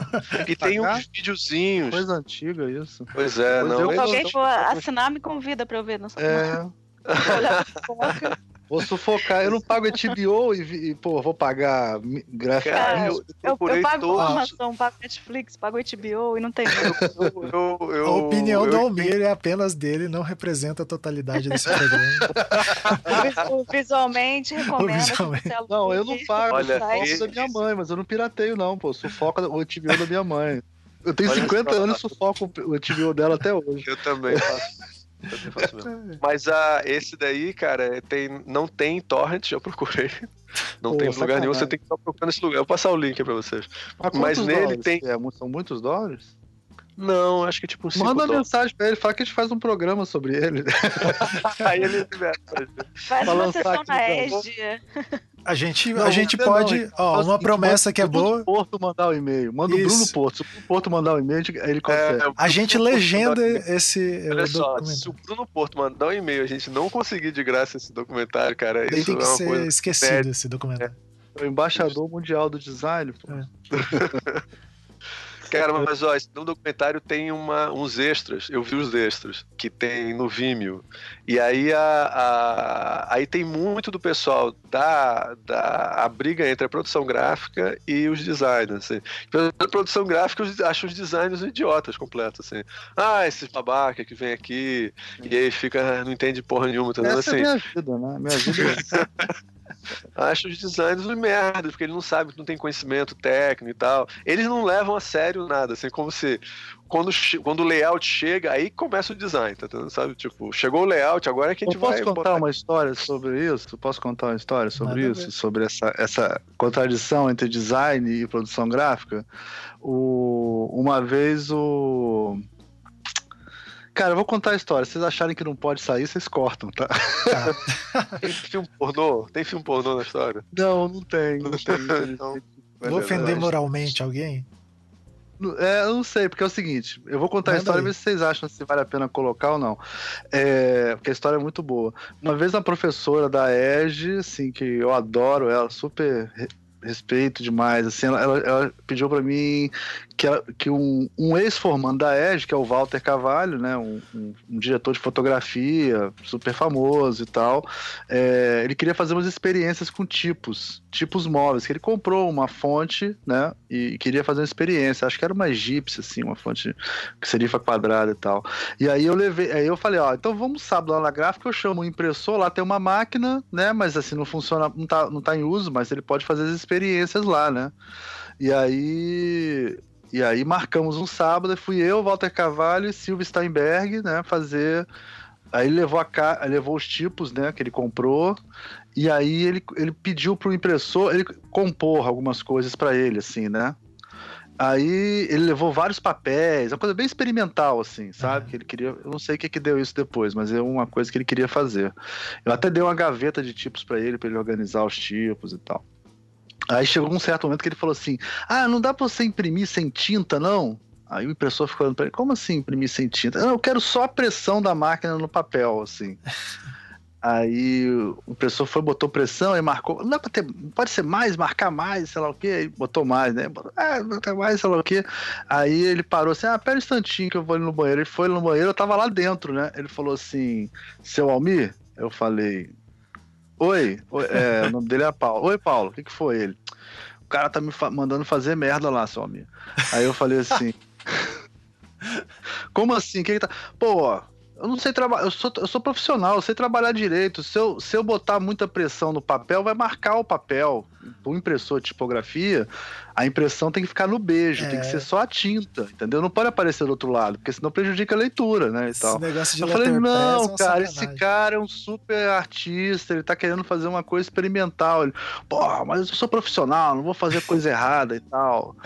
E tem uns videozinhos. Coisa antiga isso. Pois é, pois não. Se alguém for assinar, me convida pra eu ver. Não é. Vou sufocar. Eu não pago HBO e, e pô, vou pagar gráfico. Cara, eu, eu, eu, pago todos. Amazon, pago Netflix, pago HBO e não tem. Eu, eu, a opinião do Almir é apenas dele, não representa a totalidade desse programa. Visualmente, recomendo. Visualmente. Não, eu não pago. Olha, eu da minha mãe, mas eu não pirateio, não, pô. Sufoca o HBO da minha mãe. Eu tenho Olha 50 anos e sufoco o HBO dela até hoje. Eu também faço. Mas a, esse daí, cara, tem, não tem torrent, já procurei. Não Pô, tem lugar nenhum, você tem que estar procurando esse lugar. Eu vou passar o link pra vocês. Mas, Mas nele tem. É, são muitos dólares? Não, acho que tipo Manda uma mensagem pra ele, fala que a gente faz um programa sobre ele. Aí ele Faz uma sessão na ESD. A gente, não, a gente pode. Não, ó, uma promessa que é boa. O Porto mandar o um e-mail. Manda Isso. o Bruno Porto. Se o Porto mandar o um e-mail, ele consegue. É, a gente legenda esse. Olha só, se o Bruno Porto mandar um e-mail a gente não conseguir de graça esse documentário, cara, Tem isso que é uma ser coisa esquecido séria. esse documentário. É. O embaixador mundial do design, pô. É. Cara, mas ó, no documentário tem uma, uns extras. Eu vi os extras que tem no Vimeo. E aí, a, a, aí tem muito do pessoal da, da a briga entre a produção gráfica e os designers. Assim. A produção gráfica acha os designers idiotas completos. Assim. Ah, esses babaca que vem aqui e aí fica, não entende porra nenhuma. Tá Essa assim. é minha vida, né? Minha vida acha os designers uma merda, porque ele não sabe, não tem conhecimento técnico e tal. Eles não levam a sério nada, assim, como se quando, quando o layout chega, aí começa o design, tá entendendo? Sabe? Tipo, chegou o layout, agora é que a gente Eu posso vai. contar botar... uma história sobre isso? Posso contar uma história sobre Manda isso? ver. Sobre essa, essa contradição entre design e produção gráfica? O, uma vez o. Cara, eu vou contar a história. Se vocês acharem que não pode sair, vocês cortam, tá? Tem filme pornô? Tem filme pornô na história? Não, não tem. Não tem. Então, Vou ofender moralmente alguém? É, eu não sei, porque é o seguinte, eu vou contar a Manda história e ver se vocês acham se vale a pena colocar ou não. É, porque a história é muito boa. Uma vez a professora da EG, assim, que eu adoro ela, super re- respeito demais, assim, ela, ela- ela pediu pra mim que, ela- que um, um ex-formando da EG, que é o Walter Carvalho, né, um, um- um diretor de fotografia super famoso e tal, é, ele queria fazer umas experiências com tipos, tipos móveis, que ele comprou uma fonte, né, e queria fazer uma experiência, acho que era uma egípcia, assim, uma fonte serifa quadrada e tal. E aí eu levei, aí eu falei, ó, então vamos sábado lá na gráfica, eu chamo o impressor, lá tem uma máquina, né, mas assim, não funciona, não tá, não tá em uso, mas ele pode fazer as experiências lá, né. E aí e aí marcamos um sábado, e fui eu, Walter Carvalho e Silvio Steinberg, né, fazer. Aí ele levou, a ca... levou os tipos, né, que ele comprou, e aí ele, ele pediu pro impressor ele compor algumas coisas para ele, assim, né. Aí ele levou vários papéis, uma coisa bem experimental, assim, sabe? Uhum. Que ele queria. Eu não sei o que, que deu isso depois, mas é uma coisa que ele queria fazer. Eu até dei uma gaveta de tipos para ele, para ele organizar os tipos e tal. Aí chegou um certo momento que ele falou assim: Ah, não dá pra você imprimir sem tinta, não? Aí o impressor ficou olhando pra ele: Como assim imprimir sem tinta? Não, eu quero só a pressão da máquina no papel, assim. Aí o impressor foi, botou pressão e marcou. Não dá pra ter. Pode ser mais, marcar mais, sei lá o quê. Aí botou mais, né? Botou, ah, botar mais, sei lá o quê. Aí ele parou assim: Ah, pera um instantinho que eu vou ali no banheiro. Ele foi no banheiro, eu tava lá dentro, né? Ele falou assim: Seu Almir? Eu falei: Oi, oi é, o nome dele é Paulo. Oi, Paulo, o que, que foi ele? O cara tá me fa- mandando fazer merda lá, seu amigo. Aí eu falei assim. Como assim? Que, que tá. Pô, ó, eu não sei trabalhar. Eu sou, eu sou profissional, eu sei trabalhar direito. Se eu, se eu botar muita pressão no papel, vai marcar o papel. O impressor de tipografia, a impressão tem que ficar no beijo, É. tem que ser só a tinta, entendeu? Não pode aparecer do outro lado, porque senão prejudica a leitura, né? Esse tal. negócio de Eu falei, é não, uma cara, sacanagem. esse cara é um super artista, ele tá querendo fazer uma coisa experimental. Ele, porra, mas eu sou profissional, não vou fazer coisa errada e tal.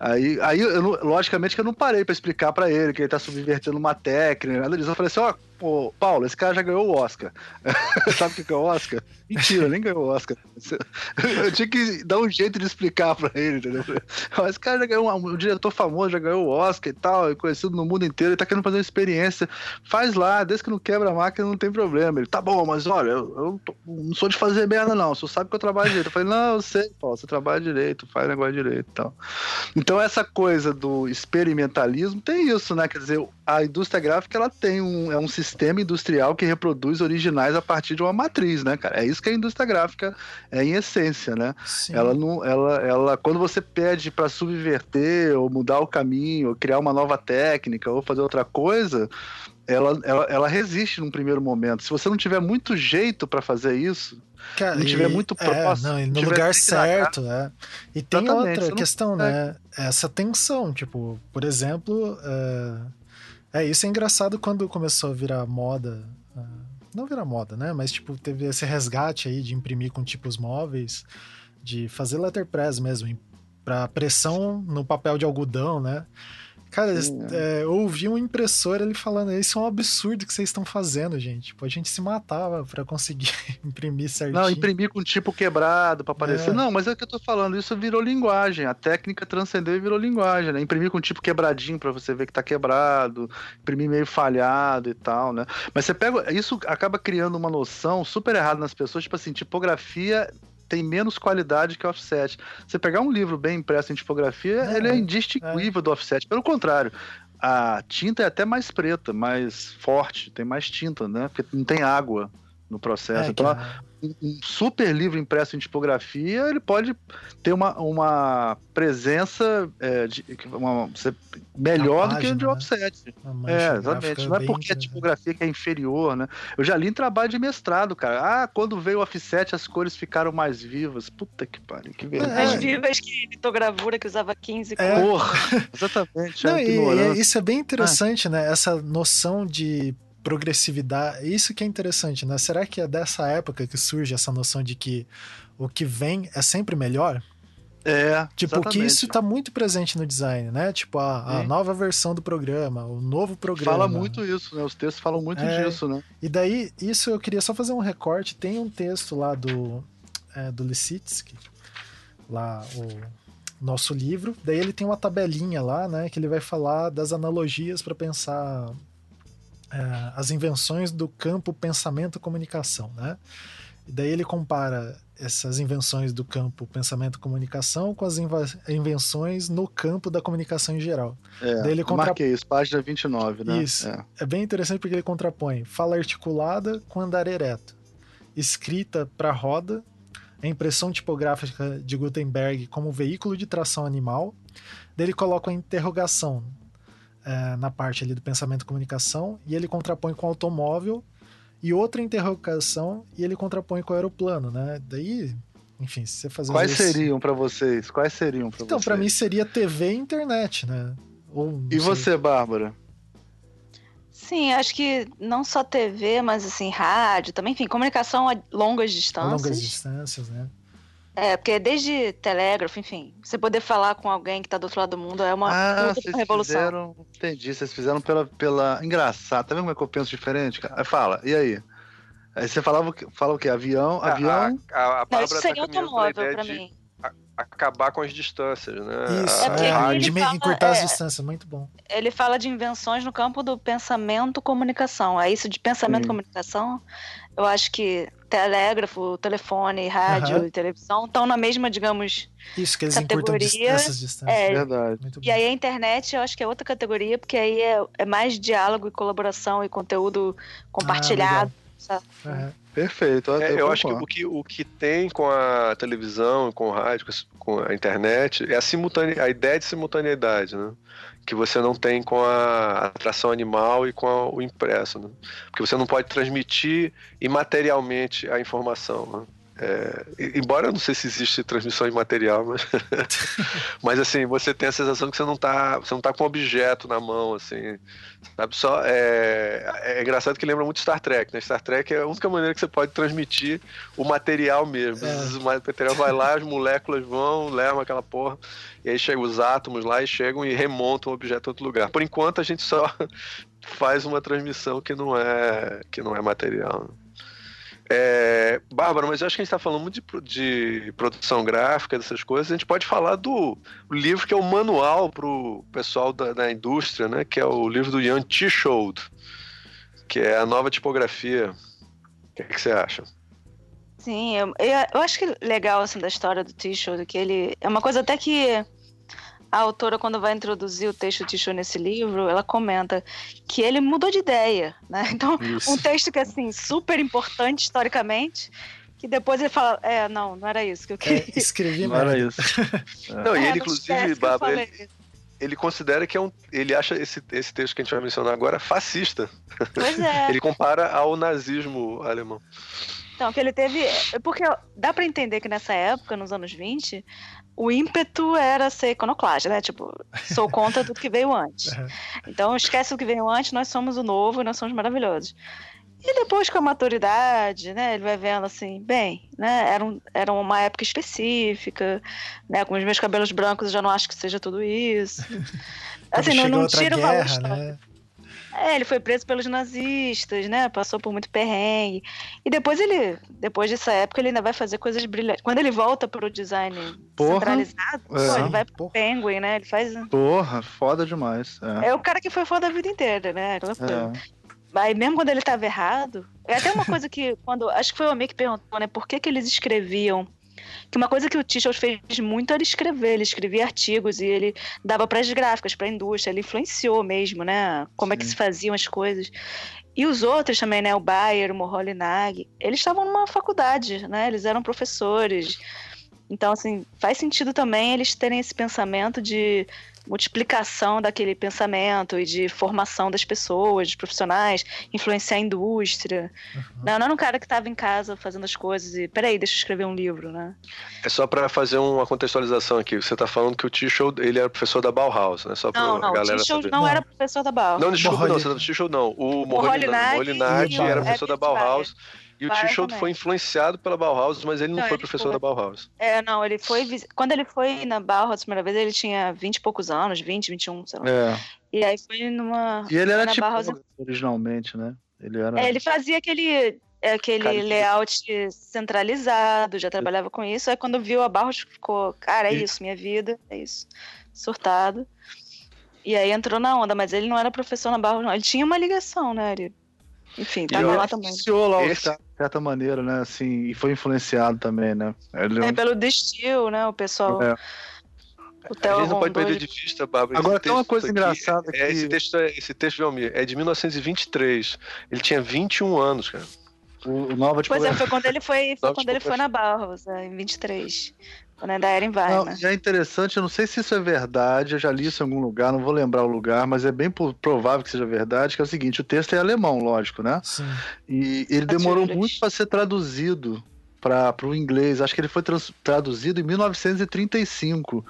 Aí, aí eu, logicamente que eu não parei pra explicar pra ele que ele tá subvertendo uma técnica, nada disso. Eu falei assim, ó, pô, Paulo, esse cara já ganhou o Oscar. Sabe o que é o Oscar? Mentira, nem ganhou o Oscar. Eu tinha que dar um jeito de explicar pra ele, entendeu? Ó, Esse cara já ganhou, um, um diretor famoso, já ganhou o Oscar e tal, é conhecido no mundo inteiro, ele tá querendo fazer uma experiência. Faz lá, desde que não quebra a máquina, não tem problema. Ele, tá bom, mas olha, eu, eu tô- não sou de fazer merda, não. Você sabe que eu trabalho direito. Eu falei, não, eu sei, Paulo, você trabalha direito, faz negócio direito e tal. Então, essa coisa do experimentalismo tem isso, né? Quer dizer, a indústria gráfica ela tem um, é um sistema industrial que reproduz originais a partir de uma matriz, né, cara? É isso que a indústria gráfica é em essência, né? Sim. Ela não, ela, ela, quando você pede para subverter ou mudar o caminho, ou criar uma nova técnica ou fazer outra coisa, ela, ela, ela resiste num primeiro momento. Se você não tiver muito jeito para fazer isso, Cara, não tiver muito é, propósito, e não no lugar certo, é. E tem Exatamente, outra questão, né? Essa tensão, tipo, por exemplo, é, é isso é engraçado quando começou a virar moda. é, não virar moda, né? Mas, tipo, teve esse resgate aí de imprimir com tipos móveis, de fazer letterpress mesmo, pra pressão no papel de algodão, né? Cara, Sim, é, eu ouvi um impressor ele falando, isso é um absurdo que vocês estão fazendo, gente. Tipo, a gente se matava pra conseguir imprimir certinho. Não, imprimir com tipo quebrado para aparecer. É. Não, mas é o que eu tô falando, isso virou linguagem. A técnica transcendeu e virou linguagem, né? Imprimir com tipo quebradinho para você ver que tá quebrado, imprimir meio falhado e tal, né? Mas você pega. Isso acaba criando uma noção super errada nas pessoas, tipo assim, tipografia tem menos qualidade que offset. Você pegar um livro bem impresso em tipografia, É, ele é é. indistinguível do offset. Pelo contrário, a tinta é até mais preta, mais forte, tem mais tinta, né? Porque não tem água no processo. É, então, que- a- um super livro impresso em tipografia, ele pode ter uma, uma presença é, de, uma- melhor do que o de página, né? offset. a mancha É, exatamente. Não é porque a interessante. tipografia que é inferior, né? Eu já li em trabalho de mestrado, cara. Ah, quando veio o offset, as cores ficaram mais vivas. Puta que pariu, que É. Verdade. vivas que litogravura que usava 15 É. cores. Porra, exatamente. Não, é e- e isso é bem interessante, né? Essa noção de progressividade. Isso que é interessante, né? Será que é dessa época que surge essa noção de que o que vem é sempre melhor? É, Tipo, que exatamente. isso tá muito presente no design, né? Tipo, a, a nova versão do programa, o novo programa. Fala muito isso, né? Os textos falam muito É. disso, né? E daí, isso eu queria só fazer um recorte. Tem um texto lá do, é, do Lissitsky, lá o nosso livro. Daí ele tem uma tabelinha lá, né? Que ele vai falar das analogias para pensar é, as invenções do campo pensamento-comunicação, né? E daí ele compara essas invenções do campo pensamento-comunicação com as invenções no campo da comunicação em geral. É, Daí ele contra- marquei isso, página 29, né? Isso. É. É bem interessante porque ele contrapõe fala articulada com andar ereto, escrita para roda, a impressão tipográfica de Gutenberg como veículo de tração animal. Daí ele coloca a interrogação é, na parte ali do pensamento e comunicação e ele contrapõe com automóvel e outra interrogação e ele contrapõe com aeroplano, né? Daí, enfim, se você fazer Quais isso- seriam pra vocês? Quais seriam pra Então, vocês? para mim seria TV e internet, né? Ou, E sei. você, Bárbara? Sim, acho que não só TV, mas assim, rádio também, enfim, comunicação a longas A distâncias. longas distâncias, né? É, porque desde telégrafo, enfim, você poder falar com alguém que tá do outro lado do mundo é uma ah, vocês revolução. fizeram. Entendi, vocês fizeram pela, pela. Engraçado, tá vendo como é que eu penso diferente, cara? Fala, e aí? Aí você falava? Fala o quê? Avião? A- Avião? A, a, a Não, isso seria automóvel de mim. acabar com as distâncias, né? Isso, A- É porque é, a- ele fala- encurtar as é. distâncias, muito bom. Ele fala de invenções no campo do pensamento comunicação. É isso de pensamento Sim. comunicação. Eu acho que telégrafo, telefone, rádio Aham. e televisão estão na mesma, digamos. Isso, que eles Categoria, essas distâncias. é, Verdade. Muito bom. E aí a internet eu acho que é outra categoria, porque aí é, é mais diálogo e colaboração e conteúdo compartilhado. sabe? Aham. Perfeito. É, eu acho que o, que o que tem com a televisão, com o rádio, com a- com a internet, é a, simultane... a ideia de simultaneidade, né? Que você não tem com a atração animal e com a- o impresso, né? Porque você não pode transmitir imaterialmente a informação, né? É, embora eu não sei se existe transmissão imaterial, mas, mas assim, você tem a sensação que você não tá, você não tá com um objeto na mão, assim, sabe? Só é, é engraçado que lembra muito Star Trek, né? Star Trek é a única maneira que você pode transmitir o material mesmo. É. O material vai lá, as moléculas vão, levam aquela porra, e aí chegam os átomos lá e chegam e remontam o objeto em outro lugar. Por enquanto a gente só faz uma transmissão que não é que não é material. né? É, Bárbara, mas eu acho que a gente está falando muito de, de produção gráfica, dessas coisas. A gente pode falar do livro que é o manual para o pessoal da, da indústria, né? Que é o livro do Ian Tishold, que é a nova tipografia. O que, é que você acha? Sim, eu, eu, acho que legal assim da história do Tisho, que ele é uma coisa até que a autora quando vai introduzir o texto Tisho nesse livro, ela comenta que ele mudou de ideia, né? Então, Isso. um texto que é assim super importante historicamente, que depois ele fala, é, não, não era isso que eu É, queria. escrevi Não era isso. Não, e É, ele, não inclusive, Bárbara, ele, ele considera que é um. Ele acha esse, esse texto que a gente vai mencionar agora fascista. Pois é. Ele compara ao nazismo alemão. Então, que ele teve. Porque dá pra entender que nessa época, nos anos 20, o ímpeto era ser iconoclasta, né? Tipo, sou contra tudo que veio antes. Então, esquece o que veio antes, nós somos o novo e nós somos maravilhosos. E depois, com a maturidade, né, ele vai vendo assim, bem, né, era, um- era uma época específica, né, com os meus cabelos brancos eu já não acho que seja tudo isso. Assim, não, não tira o valor guerra, né? É, ele foi preso pelos nazistas, né? Passou por muito perrengue. E depois ele, depois dessa época, ele ainda vai fazer coisas brilhantes. Quando ele volta pro design Porra. centralizado, pô, É. ele vai pro Porra. Penguin, né? Ele faz. Porra, foda demais. É. É o cara que foi foda a vida inteira, né? Aquela coisa. É. Aí mesmo quando ele tava errado, é até uma coisa que quando acho que foi o Amir que perguntou, né, por que que eles escreviam que uma coisa que o Tischel fez muito era escrever. Ele escrevia artigos e ele dava para as gráficas, para a indústria. Ele influenciou mesmo, né? Como Sim. é que se faziam as coisas. E os outros também, né? O Bayer, o Moholy Nag, eles estavam numa faculdade, né? Eles eram professores. Então, assim, faz sentido também eles terem esse pensamento de multiplicação daquele pensamento e de formação das pessoas, dos profissionais, influenciar a indústria. Uhum. Não, não era um cara que estava em casa fazendo as coisas e, peraí, deixa eu escrever um livro, né? É só para fazer uma contextualização aqui. Você está falando que o Tischel, ele era professor da Bauhaus, né? Só não, não, galera Tischel não, não era professor da Bauhaus. Não, desculpa, não, o Tischel não. O Moholy-Nagy era professor da Bauhaus. E o T-Shirt foi influenciado pela Bauhaus, mas ele não, não foi ele professor foi... da Bauhaus. É, não, ele foi. Quando ele foi na Bauhaus a primeira vez, ele tinha 20 e poucos anos, 20, 21, sei lá. É. E aí foi numa. E ele era tipo Bauhaus... originalmente, né? Ele era. É, ele fazia aquele. Aquele layout centralizado, já trabalhava com isso. Aí quando viu a Barros ficou, cara, é e... isso, minha vida, é isso. Surtado. E aí entrou na onda, mas ele não era professor na Barros, não. Ele tinha uma ligação, né? Ele enfim, tá lá também. Iniciou lá Esse... de certa maneira, né? Assim, e foi influenciado também, né? Ele... É pelo Destil, né? O pessoal. É. O a gente não pode perder de vista, Bárbara. Agora tem uma coisa aqui, engraçada é, Esse texto, é, esse texto, Velmir, é de 1923. Ele tinha 21 anos, cara. O, o Nova Pois é, foi quando ele foi, foi quando ele foi na Barros, é, em 23. Ainda era em Weimar. Não, é interessante, eu não sei se isso é verdade, eu já li isso em algum lugar, não vou lembrar o lugar, mas é bem provável que seja verdade, que é o seguinte, o texto é alemão, lógico, né? Sim. E ele demorou muito para ser traduzido para o inglês. Acho que ele foi traduzido em 1935,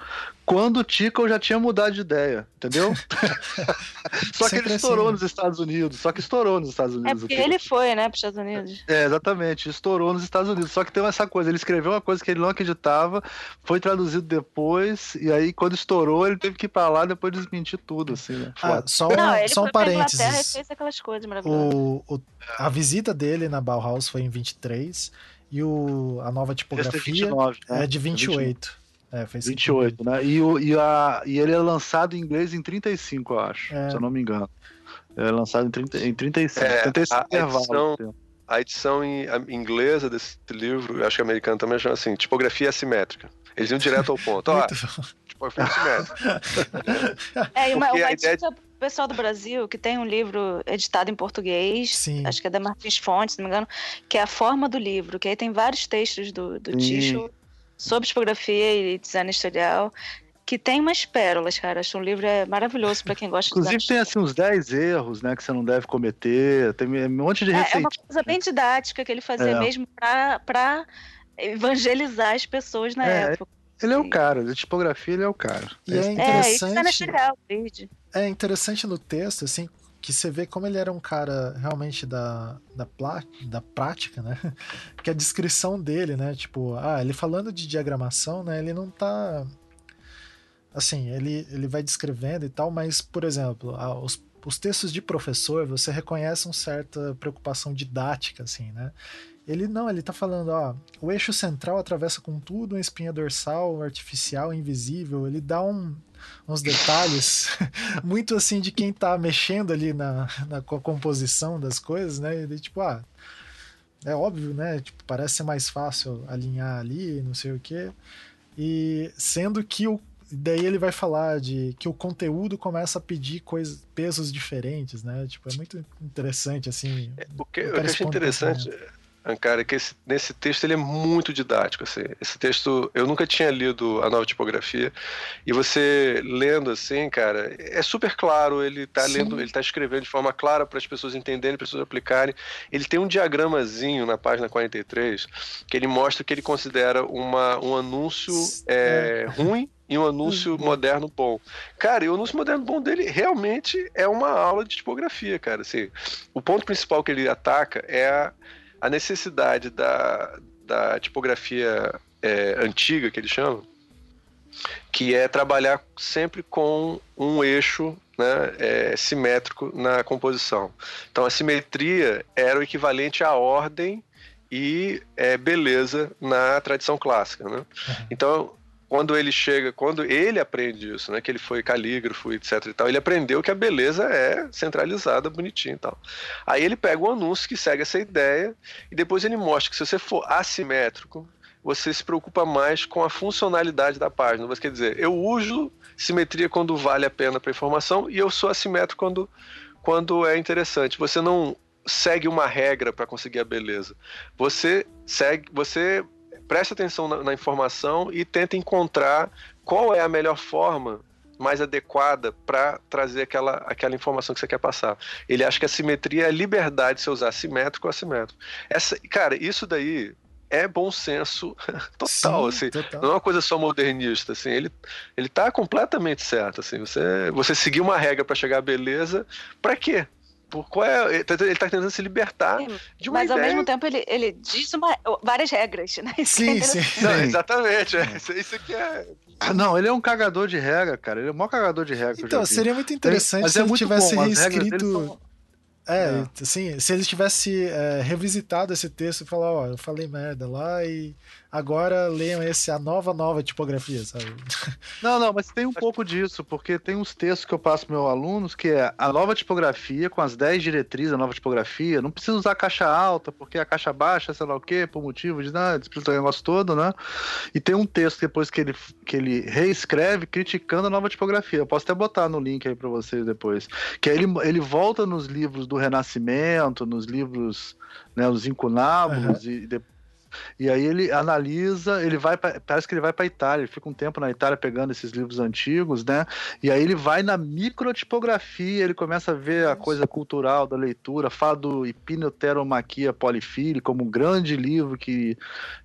quando o Tickle já tinha mudado de ideia, entendeu? só que ele estourou assim, nos Estados Unidos, só que estourou nos Estados é Unidos. É porque ele foi, né, para os Estados Unidos. É, exatamente, estourou nos Estados Unidos. Só que tem essa coisa, ele escreveu uma coisa que ele não acreditava, foi traduzido depois, e aí quando estourou, ele teve que ir para lá depois desmentir tudo, assim, né? Ah, só um, não, só um parênteses. Fez aquelas coisas o, o, a visita dele na Bauhaus foi em 23 e o, a nova tipografia é, 29, né? é de 28. É, fez 28, né? E, o, e, a, e ele é lançado em inglês em 35, eu acho, é. se eu não me engano. É lançado em, 30, em 35. É, 35 a, edição, a edição em, a, inglesa desse livro, eu acho que americano também chama assim, tipografia assimétrica. Eles iam direto ao ponto. Ó, tipografia assimétrica. é, e uma, uma dica de... pessoal do Brasil que tem um livro editado em português, Sim. acho que é da Martins Fontes, se não me engano, que é a forma do livro, que aí tem vários textos do, do Ticho sobre tipografia e design editorial, que tem umas pérolas, cara. Acho que um livro é maravilhoso para quem gosta Inclusive, de Inclusive, tem assim uns 10 erros, né, que você não deve cometer. Tem um monte de receitas. É, é uma coisa bem didática que ele fazia é. mesmo para evangelizar as pessoas na é, época. Ele é o cara, de tipografia ele é o cara. E é, é interessante. É, é interessante no texto, assim, que você vê como ele era um cara realmente da, da, plá, da prática, né? Porque a descrição dele, né? Tipo, ah, ele falando de diagramação, né? Ele não tá. Assim, ele, ele vai descrevendo e tal, mas, por exemplo, ah, os, os textos de professor, você reconhece uma certa preocupação didática, assim, né? Ele não, ele tá falando, ó, o eixo central atravessa com tudo uma espinha dorsal artificial, invisível, ele dá um, uns detalhes muito assim de quem tá mexendo ali na, na composição das coisas, né? E tipo, ah, é óbvio, né? Tipo, parece ser mais fácil alinhar ali, não sei o quê. E sendo que o daí ele vai falar de que o conteúdo começa a pedir coisas, pesos diferentes, né? Tipo, é muito interessante assim. É, o que, o que eu achei interessante Cara, que esse, nesse texto ele é muito didático. Assim. Esse texto eu nunca tinha lido a nova tipografia e você lendo assim, cara, é super claro. Ele está lendo, ele tá escrevendo de forma clara para as pessoas entenderem, para as pessoas aplicarem. Ele tem um diagramazinho na página 43 que ele mostra que ele considera uma, um anúncio é, é. ruim e um anúncio uhum. moderno bom. Cara, e o anúncio moderno bom dele realmente é uma aula de tipografia, cara. Assim, o ponto principal que ele ataca é a a necessidade da, da tipografia é, antiga, que eles chamam, que é trabalhar sempre com um eixo né, é, simétrico na composição. Então a simetria era o equivalente à ordem e é, beleza na tradição clássica. Né? Uhum. Então quando ele chega, quando ele aprende isso, né, que ele foi calígrafo, etc e tal, ele aprendeu que a beleza é centralizada, bonitinha e tal. Aí ele pega um anúncio que segue essa ideia e depois ele mostra que se você for assimétrico, você se preocupa mais com a funcionalidade da página. Você quer dizer, eu uso simetria quando vale a pena para informação e eu sou assimétrico quando, quando é interessante. Você não segue uma regra para conseguir a beleza. Você segue, você presta atenção na, na informação e tenta encontrar qual é a melhor forma mais adequada para trazer aquela, aquela informação que você quer passar. Ele acha que a simetria é a liberdade de você usar simétrico ou assimétrico. Essa, cara, isso daí é bom senso total, Sim, assim. Total. Não é uma coisa só modernista, assim. Ele, ele tá completamente certo, assim. Você, você seguir uma regra para chegar à beleza, para quê? Por qual é, ele, tá, ele tá tentando se libertar sim, de uma Mas ideia. ao mesmo tempo ele, ele diz uma, várias regras, né? Isso é sim, sim. Não, exatamente. É, isso, isso aqui é não, ele é um cagador de regra, cara. Ele é o maior cagador de regra. Então, seria muito interessante Mas se é ele tivesse bom, reescrito. É, é, assim, se ele tivesse é, revisitado esse texto e falar, ó, eu falei merda lá e agora leiam esse a nova, nova tipografia, sabe? Não, não, mas tem um pouco disso, porque tem uns textos que eu passo para meus alunos que é a nova tipografia, com as 10 diretrizes da nova tipografia, não precisa usar caixa alta, porque a caixa baixa, sei lá o quê, por motivo de nada, explica o negócio todo, né? E tem um texto depois que ele, que ele reescreve criticando a nova tipografia. Eu posso até botar no link aí para vocês depois. Que aí ele, ele volta nos livros do Renascimento, nos livros, né, os incunábulos, uhum. e depois e aí ele analisa, ele vai, pra, parece que ele vai para Itália, ele fica um tempo na Itália pegando esses livros antigos, né? E aí ele vai na microtipografia, ele começa a ver a coisa cultural da leitura, fala do Hipinoteromaquia polifile como um grande livro que,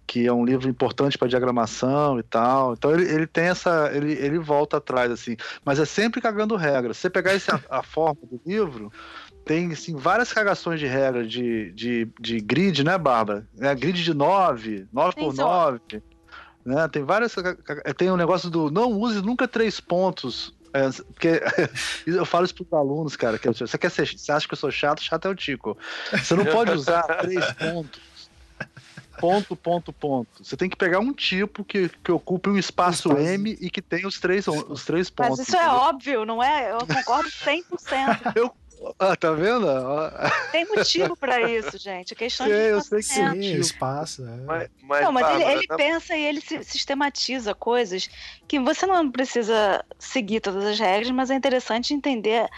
que é um livro importante para diagramação e tal. Então ele, ele tem essa, ele, ele volta atrás assim, mas é sempre cagando regra. Se você pegar essa, a forma do livro, tem assim, várias cagações de regra de, de, de grid, né, Bárbara? É, grid de 9, 9 por 9. Né? Tem várias. Tem o um negócio do não use nunca três pontos. É, porque eu falo isso para os alunos, cara. Que você, quer ser, você acha que eu sou chato? Chato é o Tico. Você não pode usar três pontos ponto, ponto, ponto. Você tem que pegar um tipo que, que ocupe um espaço, espaço. M e que tenha os três, os três pontos. Mas isso é entendeu? é óbvio, não é? Eu concordo 100%. eu ah, tá vendo? Tem motivo para isso, gente. A questão de eu sei que sim, espaço. É. Mas, mas, não, mas ele, ele pensa e ele sistematiza coisas que você não precisa seguir todas as regras, mas é interessante entender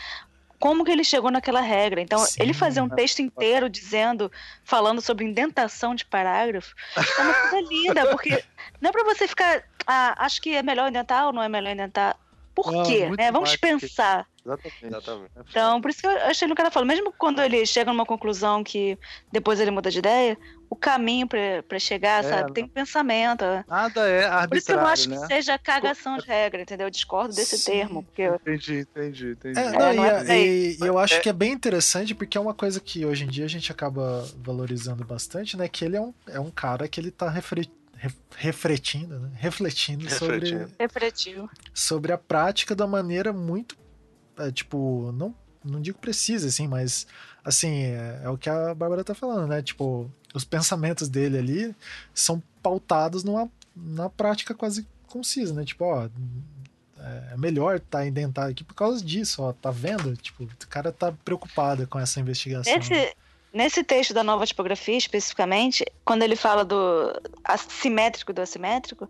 como que ele chegou naquela regra. Então, Sim, ele fazer um texto inteiro dizendo, falando sobre indentação de parágrafo, é uma coisa linda, porque não é para você ficar, ah, acho que é melhor indentar ou não é melhor indentar. Por não, quê? Né? Vamos pensar. Que... Exatamente. Então, por isso que eu achei que o cara falou, mesmo quando ele chega numa conclusão que depois ele muda de ideia, o caminho para chegar, é, sabe, tem um pensamento. Nada é arbitrário, Por isso que eu não acho né? que seja cagação de regra, entendeu? Eu discordo desse Sim, termo. Porque entendi, entendi, entendi. É, não, é, não é e, e, eu acho é que é bem interessante, porque é uma coisa que hoje em dia a gente acaba valorizando bastante, né? Que ele é um, é um cara que ele tá refletindo refletindo, né? refletindo sobre Refletiu. sobre a prática da maneira muito é, tipo, não, não digo precisa, assim, mas, assim, é, é, o que a Bárbara tá falando, né? Tipo, os pensamentos dele ali são pautados numa, numa prática quase concisa, né? Tipo, ó, é, é melhor estar tá indentado aqui por causa disso, ó, tá vendo? Tipo, o cara tá preocupado com essa investigação. Esse, né? Nesse texto da nova tipografia, especificamente, quando ele fala do assimétrico do assimétrico,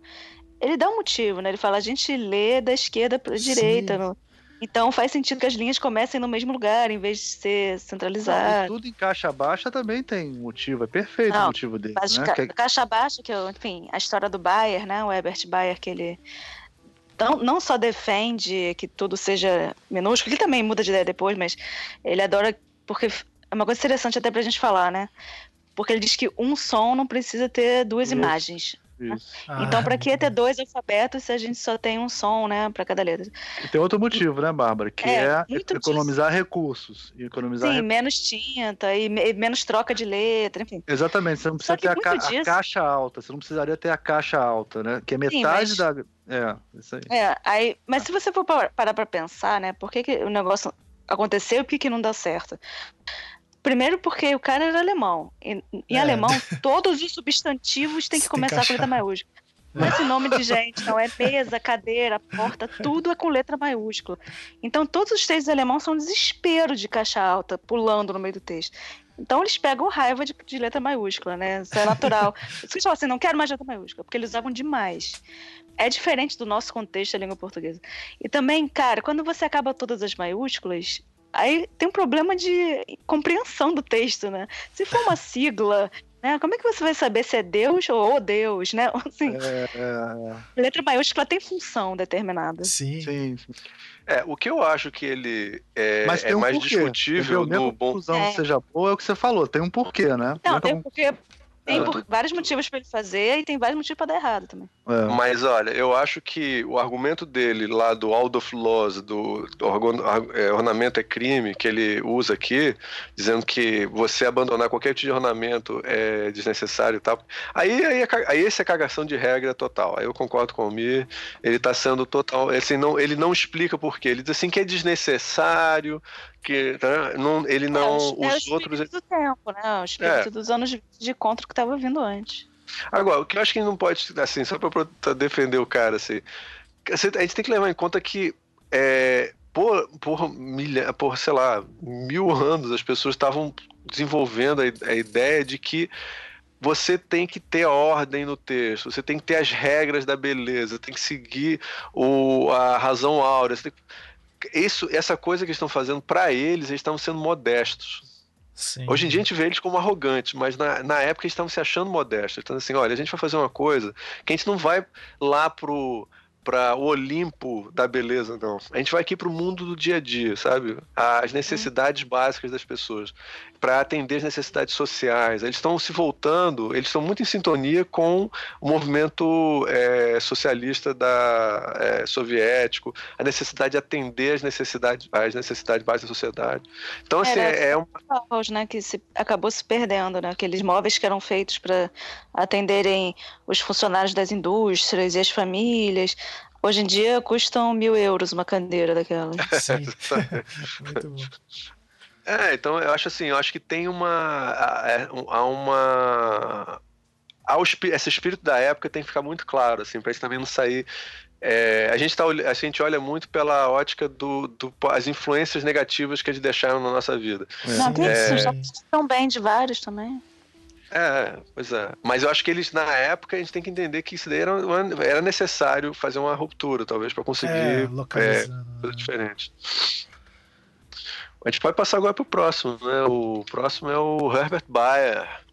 ele dá um motivo, né? Ele fala, a gente lê da esquerda para a direita. No, então faz sentido que as linhas comecem no mesmo lugar, em vez de ser centralizado. tudo em caixa baixa também tem motivo, é perfeito Não, o motivo dele. Mas né? ca caixa baixa, que eu, enfim, a história do Bayer, né? O Herbert Bayer, que ele não, não só defende que tudo seja minúsculo, ele também muda de ideia depois, mas ele adora, porque é uma coisa interessante até pra gente falar, né? Porque ele diz que um som não precisa ter duas Isso. imagens. Isso. Então, para que ter dois alfabetos se a gente só tem um som, né, para cada letra? E tem outro motivo, né, Bárbara? Que é, é economizar disso. recursos. E economizar Sim, rec... menos tinta e, menos troca de letra, enfim. Exatamente, você não precisa ter a, ca disso... a, caixa alta, você não precisaria ter a caixa alta, né? Que é metade Sim, mas... da. É, isso aí. É, aí. Mas se você for parar para pensar, né, por que, que o negócio aconteceu e por que, que não dá certo? Primeiro porque o cara era alemão. Em, em é. alemão, todos os substantivos têm que Você começar que com letra maiúscula. Não é esse nome de gente, não. É mesa, cadeira, porta, tudo é com letra maiúscula. Então, todos os textos alemãos são um desespero de caixa alta, pulando no meio do texto. Então eles pegam raiva de, de letra maiúscula, né? Isso é natural. Eles falam assim, não quero mais letra maiúscula, porque eles usavam demais. É diferente do nosso contexto da língua portuguesa. E também, cara, quando você acaba todas as maiúsculas, aí tem um problema de compreensão do texto, né? Se for uma sigla, né? Como é que você vai saber se é Deus ou o Deus, né? Assim, É, é, letra maiúscula tem função determinada. Sim. sim. É, o que eu acho que ele é, Mas tem é um mais porquê. discutível no bom. conclusão É. seja boa, é o que você falou, tem um porquê, né? Não, é tem como- porque tem por vários motivos pra ele fazer e tem vários motivos pra dar errado também. É. Mas olha, eu acho que o argumento dele lá do Aldous Laws, do, do é, ornamento é crime, que ele usa aqui, dizendo que você abandonar qualquer tipo de ornamento é desnecessário e tal. Aí, aí, é aí esse é cagação de regra total. Aí eu concordo com o Mir. Ele tá sendo total. Assim, não, ele não explica por quê. Ele diz assim que é desnecessário, que tá? não, ele não. é, o, é o os espírito outros. do tempo, né? O espírito dos anos de, de contra que tava vindo antes. Agora, o que eu acho que não pode, assim, só pra defender o cara, assim, a gente tem que levar em conta que é, por, por, milha, por, sei lá, mil anos as pessoas estavam desenvolvendo a, a ideia de que você tem que ter ordem no texto, você tem que ter as regras da beleza, tem que seguir o, a razão áurea. isso, essa coisa que estão fazendo para eles, eles estavam sendo modestos. Sim. Hoje em dia a gente vê eles como arrogantes, mas na, na época eles estavam se achando modestos. Então, assim, olha, a gente vai fazer uma coisa que a gente não vai lá pro para o Olimpo da beleza, não. A gente vai aqui pro mundo do dia a dia, sabe? As necessidades básicas das pessoas, para atender as necessidades sociais. Eles estão se voltando, eles estão muito em sintonia com o movimento é, socialista da é, soviético, a necessidade de atender as necessidades, as necessidades básicas da sociedade. Então, assim, Era- é, é um Móveis, né? Que se, acabou se perdendo, né? Aqueles móveis que eram feitos para atenderem os funcionários das indústrias e as famílias. Hoje em dia custam mil euros uma cadeira daquela. Sim. Muito bom. É, então eu acho assim, eu acho que tem uma. há- é, Há uma. há o espí- esse espírito da época tem que ficar muito claro, assim, pra gente também não sair. é, a, gente tá, a gente olha muito pela ótica do, do as influências negativas que eles deixaram na nossa vida. Não, tem É. isso, já estão bem de vários também. É, pois é. Mas eu acho que eles, na época, a gente tem que entender que isso daí era, uma- era necessário fazer uma ruptura, talvez, pra É, conseguir localizando. coisa diferente. A gente pode passar agora pro próximo, né? O próximo é o Herbert Bayer.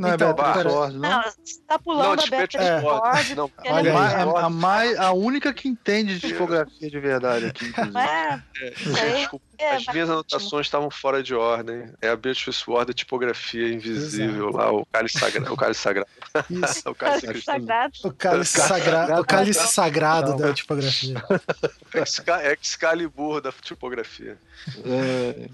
Não é Então, Beatriz pera- Ford, não? Não, você tá pulando a Desperate Beatriz Ford. Ford, Não, olha é A, a, mais, a única que entende de tipografia de verdade aqui, inclusive. É, isso aí Desculpa, é as minhas anotações estavam fora de ordem. É a Beatrice Ward, a tipografia invisível Exato. lá, o cálice sagrado. O cálice sagrado. Isso. o cálice sagrado. O cálice, sagra... o cálice sagrado da tipografia. Exca- Excalibur da tipografia. É...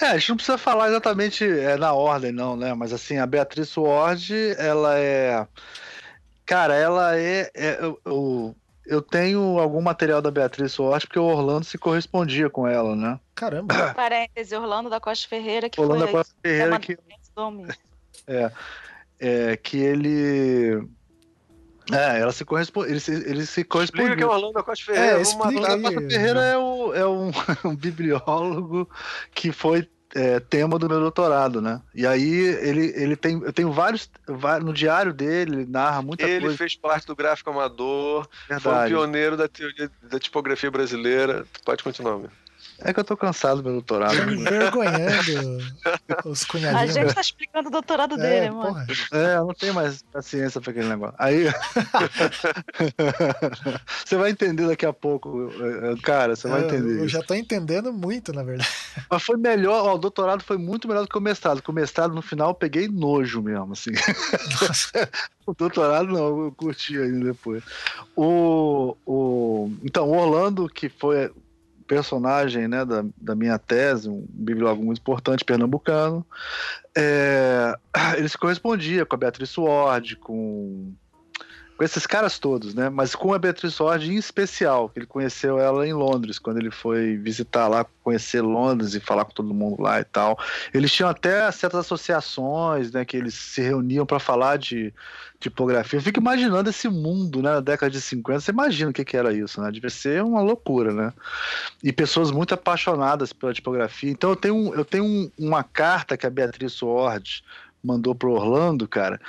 É, a gente não precisa falar exatamente é, na ordem, não, né? Mas assim, a Beatriz Ward, ela é. Cara, ela é. é eu, eu, eu tenho algum material da Beatriz Ward porque o Orlando se correspondia com ela, né? Caramba. Parêntese, Orlando da Costa Ferreira, que Orlando da foi Costa Ferreira, que, do Almir. é, que ele. É, ela se corresponde. Ele se, ele se Explica correspondia. que é o Orlando da Costa Ferreira. É, explica. Costa Ferreira é, o- é um, um bibliólogo que foi é, tema do meu doutorado, né? E aí ele, ele tem. Eu tenho vários. va- No diário dele, ele narra muita Ele coisa. fez parte do gráfico amador, foi o Verdade. pioneiro da teoria da tipografia brasileira. Tu pode continuar, meu. É que eu tô cansado do meu doutorado. Tô envergonhando os A cunhadinhos. gente tá explicando o doutorado É, dele, mano. porra. É, eu não tenho mais paciência pra aquele negócio. Aí. você vai entender daqui a pouco, é, é, cara, você vai Eu- entender. Eu já tô entendendo muito, na verdade. Mas foi melhor, ó, o doutorado foi muito melhor do que o mestrado. Porque o mestrado, no final, eu peguei nojo mesmo, assim. Nossa. O doutorado não, eu curti ainda depois. O, o, então, o Orlando, que foi personagem né, da, da minha tese, um bibliólogo muito importante pernambucano, é, ele se correspondia com a Beatriz Ward, com, com esses caras todos, né? Mas com a Beatriz Ward em especial, que ele conheceu ela em Londres, quando ele foi visitar lá, conhecer Londres e falar com todo mundo lá e tal. Eles tinham até certas associações, né? Que eles se reuniam para falar de tipografia. Eu fico imaginando esse mundo, né? Na década de 50, você imagina o que, que era isso, né? Devia ser uma loucura, né? E pessoas muito apaixonadas pela tipografia. Então eu tenho, eu tenho um, uma carta que a Beatriz Ward mandou pro Orlando, cara,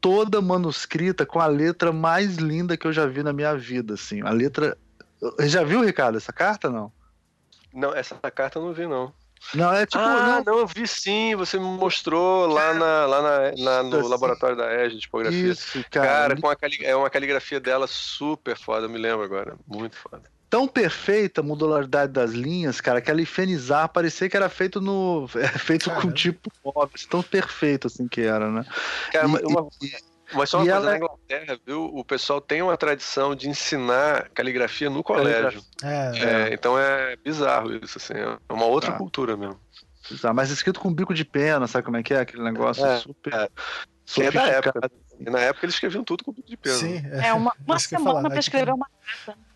toda manuscrita com a letra mais linda que eu já vi na minha vida, assim. A letra. Já viu, Ricardo, essa carta não? Não, essa carta eu não vi, não. Não, é tipo. Ah, não, não eu vi sim, você me mostrou lá, na, lá na, na no assim. laboratório da EG de tipografia. Isso, cara. Cara, com a é uma caligrafia dela super foda, eu me lembro agora. Muito foda tão perfeita a modularidade das linhas, cara, que ela infernizar parecia que era feito no é, feito Caramba. com tipo móvel, tão perfeito assim que era, né? Cara, e, uma, e, mas só uma coisa, ela... na Inglaterra, viu? O pessoal tem uma tradição de ensinar caligrafia no colégio. É, é. então é bizarro isso, assim. É uma outra ah. cultura mesmo. Mas escrito com bico de pena, sabe como é que é? Aquele negócio é, super. É. é da época. E na época eles escreviam tudo com bico de pena. Sim, é, uma, uma semana para escrever uma carta.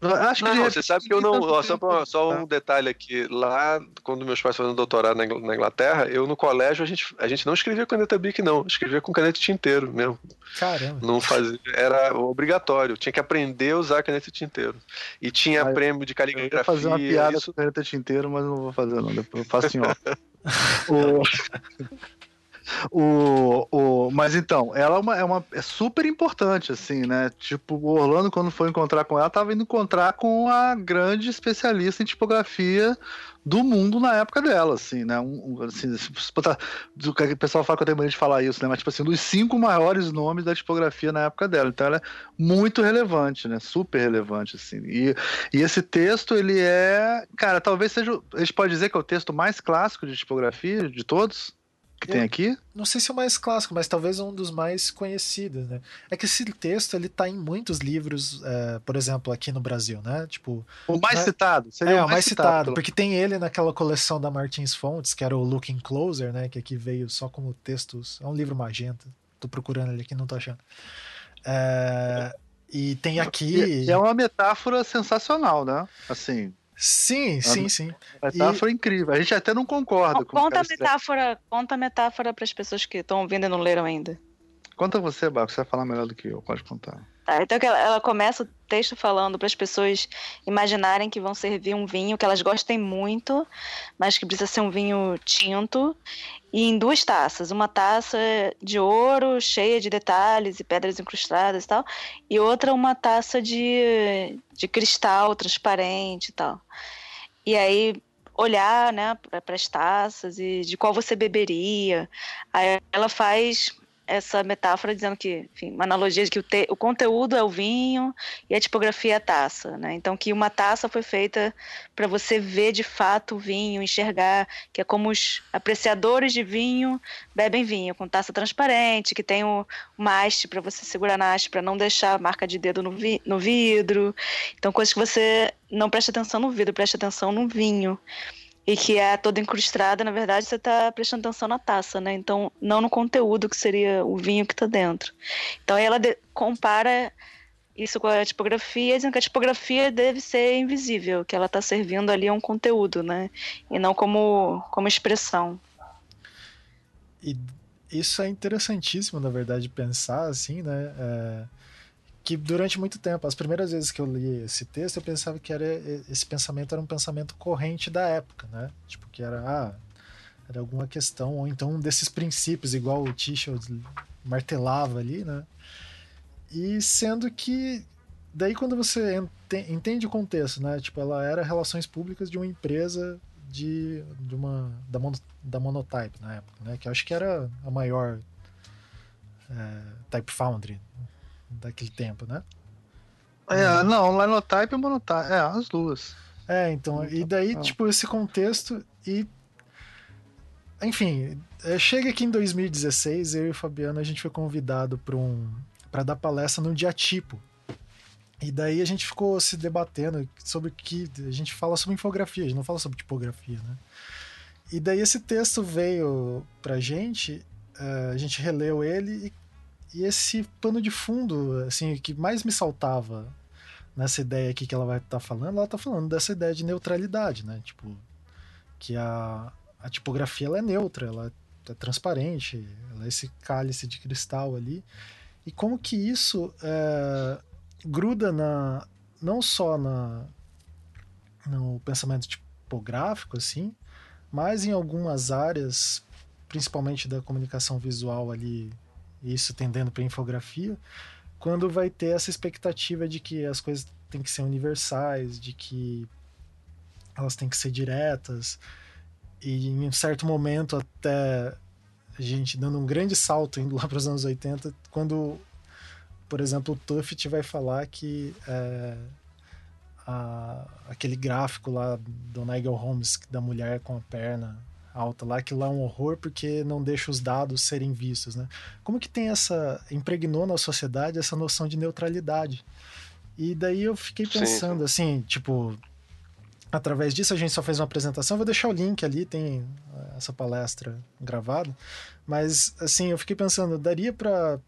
Acho que não, você sabe que eu não. Ó, só, pra, só um detalhe aqui. Lá, quando meus pais faziam doutorado na Inglaterra, eu no colégio a gente, a gente não escrevia caneta Bic, não. Escrevia com caneta tinteiro mesmo. Caramba. Não fazia. Era obrigatório. Tinha que aprender a usar caneta tinteiro. E tinha ah, prêmio de caligrafia. Eu vou fazer uma piada isso... com caneta tinteiro, mas não vou fazer, não. Depois eu faço assim, ó. o... O, o, mas então, ela é, uma, é, uma, é super importante, assim, né? Tipo, o Orlando, quando foi encontrar com ela, tava indo encontrar com a grande especialista em tipografia do mundo na época dela, assim, né? Um, um, assim, o pessoal fala que eu tenho mania de falar isso, né? Mas, tipo assim, dos cinco maiores nomes da tipografia na época dela. Então, ela é muito relevante, né? Super relevante, assim. E, e esse texto, ele é, cara, talvez seja, a gente pode dizer que é o texto mais clássico de tipografia de todos que tem aqui? Não sei se é o mais clássico, mas talvez um dos mais conhecidos, né? É que esse texto ele tá em muitos livros, é, por exemplo, aqui no Brasil, né? Tipo. O mais né? citado. Seria é, o mais, mais citado, citado porque tem ele naquela coleção da Martins Fontes, que era o Looking Closer, né? Que aqui veio só como textos. É um livro magenta. Tô procurando ele aqui, não tô achando. É, e tem aqui. E é uma metáfora sensacional, né? Assim. Sim, sim, sim. A metáfora e... incrível. A gente até não concorda com Conta a metáfora, conta a metáfora para as pessoas que estão ouvindo e não leram ainda. Conta você, Baco, você vai falar melhor do que eu, pode contar. Tá, então ela, ela começa o texto falando para as pessoas imaginarem que vão servir um vinho que elas gostem muito, mas que precisa ser um vinho tinto, e em duas taças. Uma taça de ouro, cheia de detalhes e pedras incrustadas e tal, e outra uma taça de, de cristal transparente e tal. E aí olhar né, para as taças e de qual você beberia. Aí ela faz essa metáfora dizendo que, enfim, uma analogia de que o, te, o conteúdo é o vinho e a tipografia é a taça, né? Então que uma taça foi feita para você ver de fato o vinho, enxergar, que é como os apreciadores de vinho bebem vinho, com taça transparente, que tem o, uma haste para você segurar na haste para não deixar marca de dedo no, vi, no vidro. Então coisas que você não presta atenção no vidro, presta atenção no vinho e que é toda incrustada, na verdade, você está prestando atenção na taça, né? Então, não no conteúdo que seria o vinho que está dentro. Então, ela compara isso com a tipografia, dizendo que a tipografia deve ser invisível, que ela está servindo ali a um conteúdo, né? E não como, como expressão. E isso é interessantíssimo, na verdade, pensar assim, né? É que durante muito tempo, as primeiras vezes que eu li esse texto, eu pensava que era esse pensamento era um pensamento corrente da época, né? Tipo que era ah, era alguma questão ou então um desses princípios igual o Tischel martelava ali, né? E sendo que daí quando você entende o contexto, né? Tipo, ela era relações públicas de uma empresa de, de uma da, da Monotype na época, né? Que eu acho que era a maior é, Type Foundry daquele tempo, né? É, não, Linotype e Monotype, é, as duas. É, então, e daí, ah. tipo, esse contexto e... Enfim, é, chega aqui em 2016, eu e o Fabiano, a gente foi convidado para um, pra dar palestra no dia tipo. E daí a gente ficou se debatendo sobre que a gente fala sobre infografia, a gente não fala sobre tipografia, né? E daí esse texto veio pra gente, uh, a gente releu ele e e esse pano de fundo, assim, que mais me saltava nessa ideia aqui que ela vai estar tá falando, ela está falando dessa ideia de neutralidade, né? Tipo, que a, a tipografia ela é neutra, ela é transparente, ela é esse cálice de cristal ali. E como que isso é, gruda na não só na no pensamento tipográfico assim, mas em algumas áreas, principalmente da comunicação visual ali, isso tendendo para infografia, quando vai ter essa expectativa de que as coisas têm que ser universais, de que elas têm que ser diretas, e em um certo momento até a gente dando um grande salto indo lá para os anos 80, quando, por exemplo, o Tuft vai falar que é, a, aquele gráfico lá do Nigel Holmes da mulher com a perna alta lá, que lá é um horror porque não deixa os dados serem vistos, né? Como que tem essa impregnou na sociedade essa noção de neutralidade? E daí eu fiquei pensando Sim. assim, tipo, através disso a gente só fez uma apresentação, vou deixar o link ali, tem eh, essa palestra gravada, mas assim, eu fiquei pensando, daria para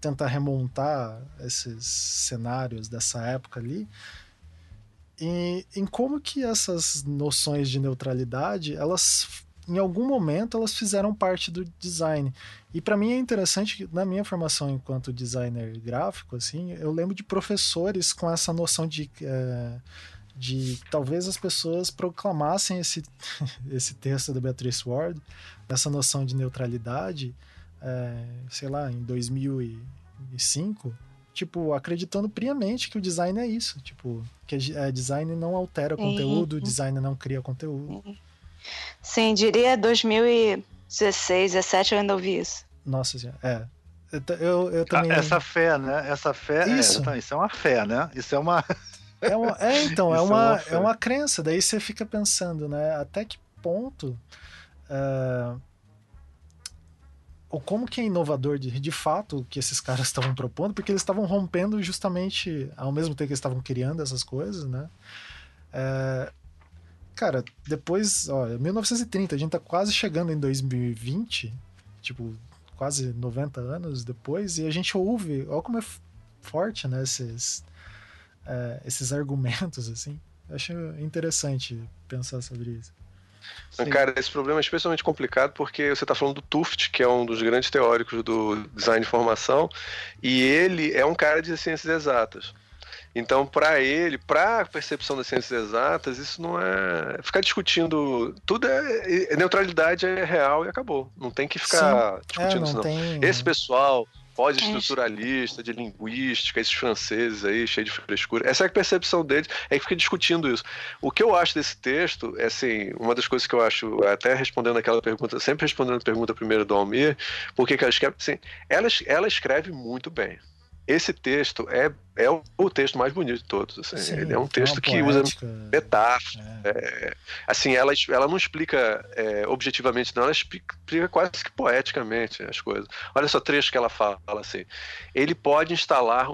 tentar remontar esses cenários dessa época ali e em como que essas noções de neutralidade, elas em algum momento elas fizeram parte do design. E para mim é interessante que na minha formação enquanto designer gráfico, assim, eu lembro de professores com essa noção de é, de talvez as pessoas proclamassem esse, esse texto da Beatrice Ward, essa noção de neutralidade, é, sei lá, em 2005, tipo, acreditando priamente que o design é isso, tipo, que é, design não altera conteúdo, design não cria conteúdo. Sim, diria 2016, 17 eu ainda ouvi isso. Nossa senhora, é. Eu, eu também... Essa fé, né? Essa fé, é, isso é, isso é uma fé, né? Isso é uma... É, uma, é então, é uma, é uma, é uma crença. Daí você fica pensando, né? Até que ponto. Uh, ou como que é inovador de, de fato o que esses caras estavam propondo, porque eles estavam rompendo justamente ao mesmo tempo que eles estavam criando essas coisas, né? Uh, cara, depois, ó, 1930, a gente tá quase chegando em 2020, tipo, quase 90 anos depois, e a gente ouve, olha como é forte, né, esses, é, esses argumentos, assim. Eu acho interessante pensar sobre isso. Sim. Cara, esse problema é especialmente complicado porque você está falando do Tuft, que é um dos grandes teóricos do design de informação, e ele é um cara de ciências exatas. Então, para ele, para a percepção das ciências exatas, isso não é. Ficar discutindo. Tudo é. Neutralidade é real e acabou. Não tem que ficar Sim. discutindo é, não isso, não. Tem... Esse pessoal pós-estruturalista, de linguística, esses franceses aí, cheio de frescura. Essa é a percepção deles, é que fica discutindo isso. O que eu acho desse texto, é assim, uma das coisas que eu acho, até respondendo aquela pergunta, sempre respondendo a pergunta primeiro do Almir, porque que ela escreve, assim, ela, ela escreve muito bem esse texto é, é o texto mais bonito de todos. Assim. Sim, ele é um texto é que poética. usa metáfora. É. É, assim, ela, ela não explica é, objetivamente, não, ela explica, explica, quase que poeticamente as coisas. Olha só trecho que ela fala, fala assim. Ele pode instalar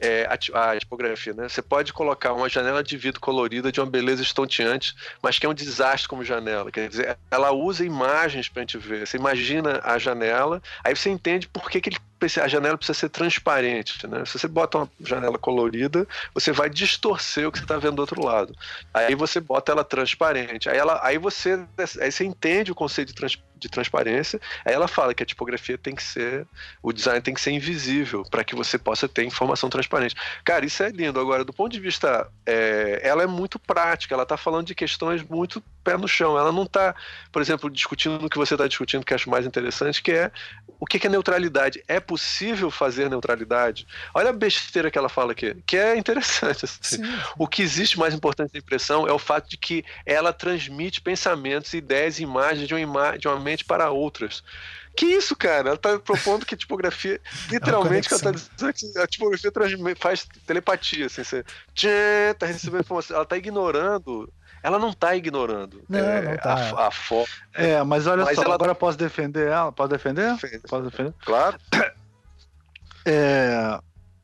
é, a, a, tipografia, né? Você pode colocar uma janela de vidro colorida de uma beleza estonteante, mas que é um desastre como janela. Quer dizer, ela usa imagens para a gente ver. Você imagina a janela, aí você entende por que, que ele a janela precisa ser transparente, né? Se você bota uma janela colorida, você vai distorcer o que você está vendo do outro lado. Aí você bota ela transparente. Aí, ela, aí você, aí você entende o conceito de, trans, de transparência. Aí ela fala que a tipografia tem que ser, o design tem que ser invisível para que você possa ter informação transparente. Cara, isso é lindo. Agora, do ponto de vista, é, ela é muito prática. Ela está falando de questões muito pé no chão. Ela não está, por exemplo, discutindo o que você está discutindo, que acho mais interessante, que é o que é neutralidade. É possível fazer neutralidade? Olha a besteira que ela fala aqui, que é interessante. Assim. O que existe mais importante da impressão é o fato de que ela transmite pensamentos, ideias e imagens de uma, ima de uma mente para outras. Que isso, cara? Ela tá propondo que tipografia, literalmente, é ela tá dizendo que a tipografia faz telepatia, assim, você tchê, tá recebendo informação, ela tá ignorando ela não está ignorando não, é, não tá. a, a. É, mas olha mas só, ela... agora posso defender ela? Pode defender? Defende. Posso defender? Claro. É,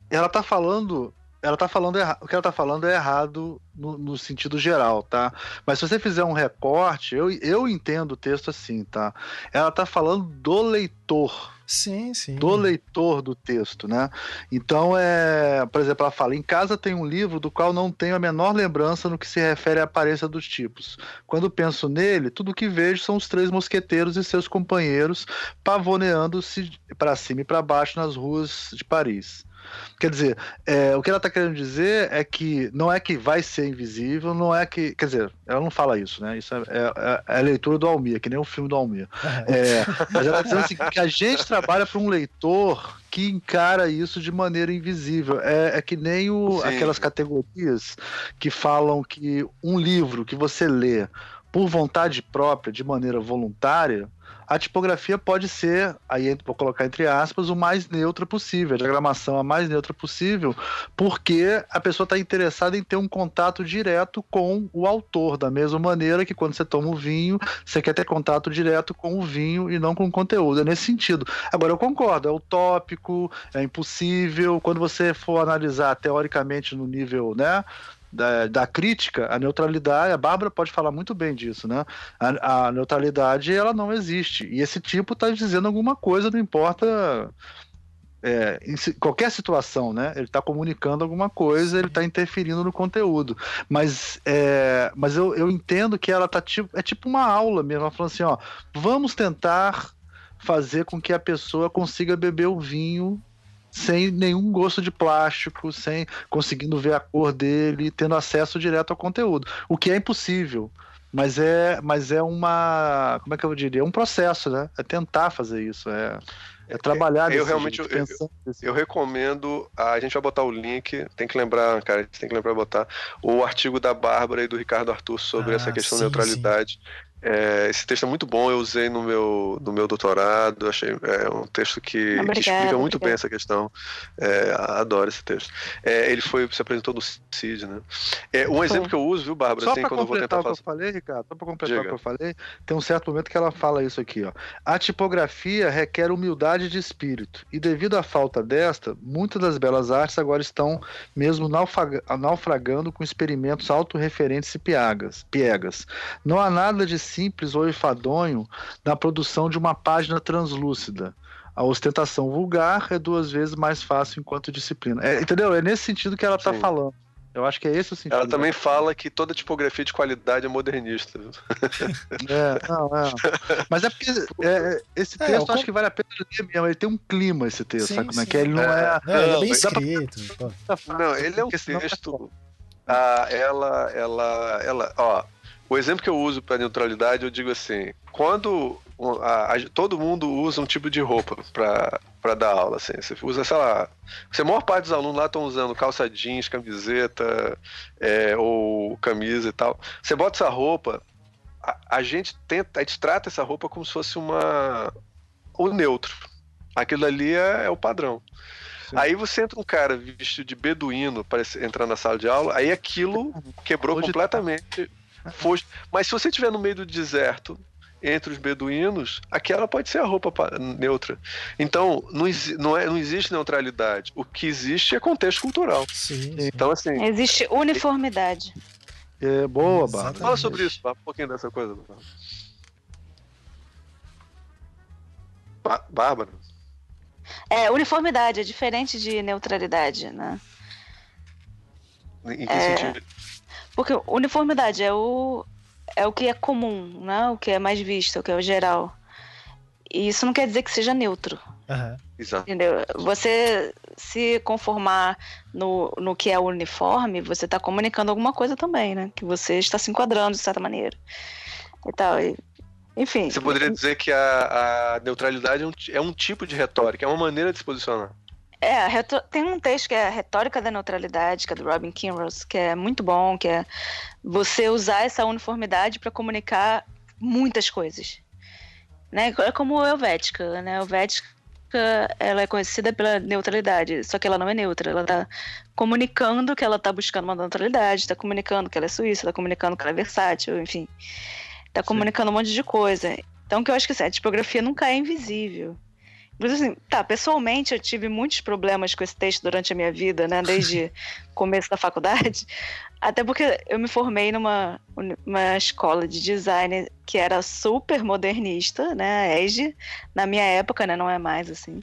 ela está falando ela tá falando o que ela tá falando é errado no, no, sentido geral, tá? Mas se você fizer um recorte, eu, eu entendo o texto assim, tá? Ela tá falando do leitor. Sim, sim. Do leitor do texto, né? Então, é, por exemplo, ela fala: em casa tem um livro do qual não tenho a menor lembrança no que se refere à aparência dos tipos. Quando penso nele, tudo o que vejo são os três mosqueteiros e seus companheiros pavoneando-se para cima e para baixo nas ruas de Paris. Quer dizer, é, o que ela está querendo dizer é que não é que vai ser invisível, não é que. Quer dizer, ela não fala isso, né? Isso é, é, é a leitura do Almir, que nem o filme do Almir. É, mas ela está dizendo assim, que a gente trabalha para um leitor que encara isso de maneira invisível. É, é que nem o, aquelas categorias que falam que um livro que você lê por vontade própria, de maneira voluntária, a tipografia pode ser, aí vou colocar entre aspas, o mais neutra possível, a diagramação a mais neutra possível, porque a pessoa está interessada em ter um contato direto com o autor, da mesma maneira que quando você toma o vinho, você quer ter contato direto com o vinho e não com o conteúdo. É nesse sentido. Agora, eu concordo, é utópico, é impossível. Quando você for analisar teoricamente no nível, né? Da, da, crítica, a neutralidade, a Bárbara pode falar muito bem disso, né? A, a neutralidade ela não existe. E esse tipo está dizendo alguma coisa, não importa é, em qualquer situação, né? Ele está comunicando alguma coisa, ele está interferindo no conteúdo. Mas, é, mas eu, eu entendo que ela tá tipo. É tipo uma aula mesmo. Ela falando assim, ó, vamos tentar fazer com que a pessoa consiga beber o vinho sem nenhum gosto de plástico, sem conseguindo ver a cor dele, tendo acesso direto ao conteúdo, o que é impossível. Mas é, mas é uma, como é que eu diria, é um processo, né? É tentar fazer isso, é, é trabalhar. Eu realmente jeito, eu, eu, eu, recomendo. A gente vai botar o link. Tem que lembrar, cara. Tem que lembrar botar o artigo da Bárbara e do Ricardo Arthur sobre ah, essa questão sim, de neutralidade. Sim. É, esse texto é muito bom, eu usei no meu, no meu doutorado, achei é um texto que, que explica muito bem essa questão. É, adoro esse texto. É, ele foi, se apresentou no CID, né? É, um exemplo que eu uso, viu, Bárbara? Só para completar o que eu falei, Ricardo, só para completar Diga. o que eu falei, tem um certo momento que ela fala isso aqui, ó. A tipografia requer humildade de espírito, e devido à falta desta, muitas das belas artes agora estão mesmo naufragando com experimentos autorreferentes e piegas. Não há nada de simples ou enfadonho na produção de uma página translúcida. A ostentação vulgar é duas vezes mais fácil enquanto disciplina. É, entendeu? É nesse sentido que ela está falando. Eu acho que é esse o sentido. Ela também fala que toda tipografia de qualidade é modernista. É, não, é. Mas é porque é, esse é, texto é, acho que vale a pena ler mesmo. Ele tem um clima, esse texto, sim, sabe como é que é? Ele não é. é, é ele é bem escrito. Pra... Não, ele é um texto. Ah, ela, ela, ela, ó, o exemplo que eu uso para neutralidade, eu digo assim: quando a, a, todo mundo usa um tipo de roupa para dar aula, assim, você usa, sei lá, a maior parte dos alunos lá estão usando calça jeans, camiseta é, ou camisa e tal. Você bota essa roupa, a, a, gente tenta, a gente trata essa roupa como se fosse uma o neutro. Aquilo ali é, é o padrão. Sim. Aí você entra um cara vestido de beduíno para entrar na sala de aula, aí aquilo quebrou Hoje completamente. Tá Mas se você estiver no meio do deserto, entre os beduínos, aquela pode ser a roupa neutra. Então, não, não, é, não existe neutralidade. O que existe é contexto cultural. Sim, então, assim. Existe uniformidade. É boa, Bárbara. Fala sobre isso, um pouquinho dessa coisa. Bárbara. É, uniformidade é diferente de neutralidade, né? Em que é... sentido? Porque uniformidade é o, é o que é comum, né? o que é mais visto, o que é o geral. E isso não quer dizer que seja neutro. Uhum. Exato. Entendeu? Você se conformar no, no que é uniforme, você está comunicando alguma coisa também, né? Que você está se enquadrando de certa maneira. E tal. E, enfim. Você poderia dizer que a, a neutralidade é um, é um tipo de retórica, é uma maneira de se posicionar. É, tem um texto que é a Retórica da Neutralidade, que é do Robin Kinross, que é muito bom, que é você usar essa uniformidade para comunicar muitas coisas. Né? É como a Helvética, né? A Helvética ela é conhecida pela neutralidade, só que ela não é neutra, ela está comunicando que ela está buscando uma neutralidade, está comunicando que ela é suíça, está comunicando que ela é versátil, enfim. Está comunicando um monte de coisa. Então, o que eu acho que assim, a tipografia nunca é invisível. Mas assim, tá, pessoalmente eu tive muitos problemas com esse texto durante a minha vida, né? Desde o começo da faculdade. Até porque eu me formei numa uma escola de design que era super modernista, né? A EGE, na minha época, né? Não é mais assim.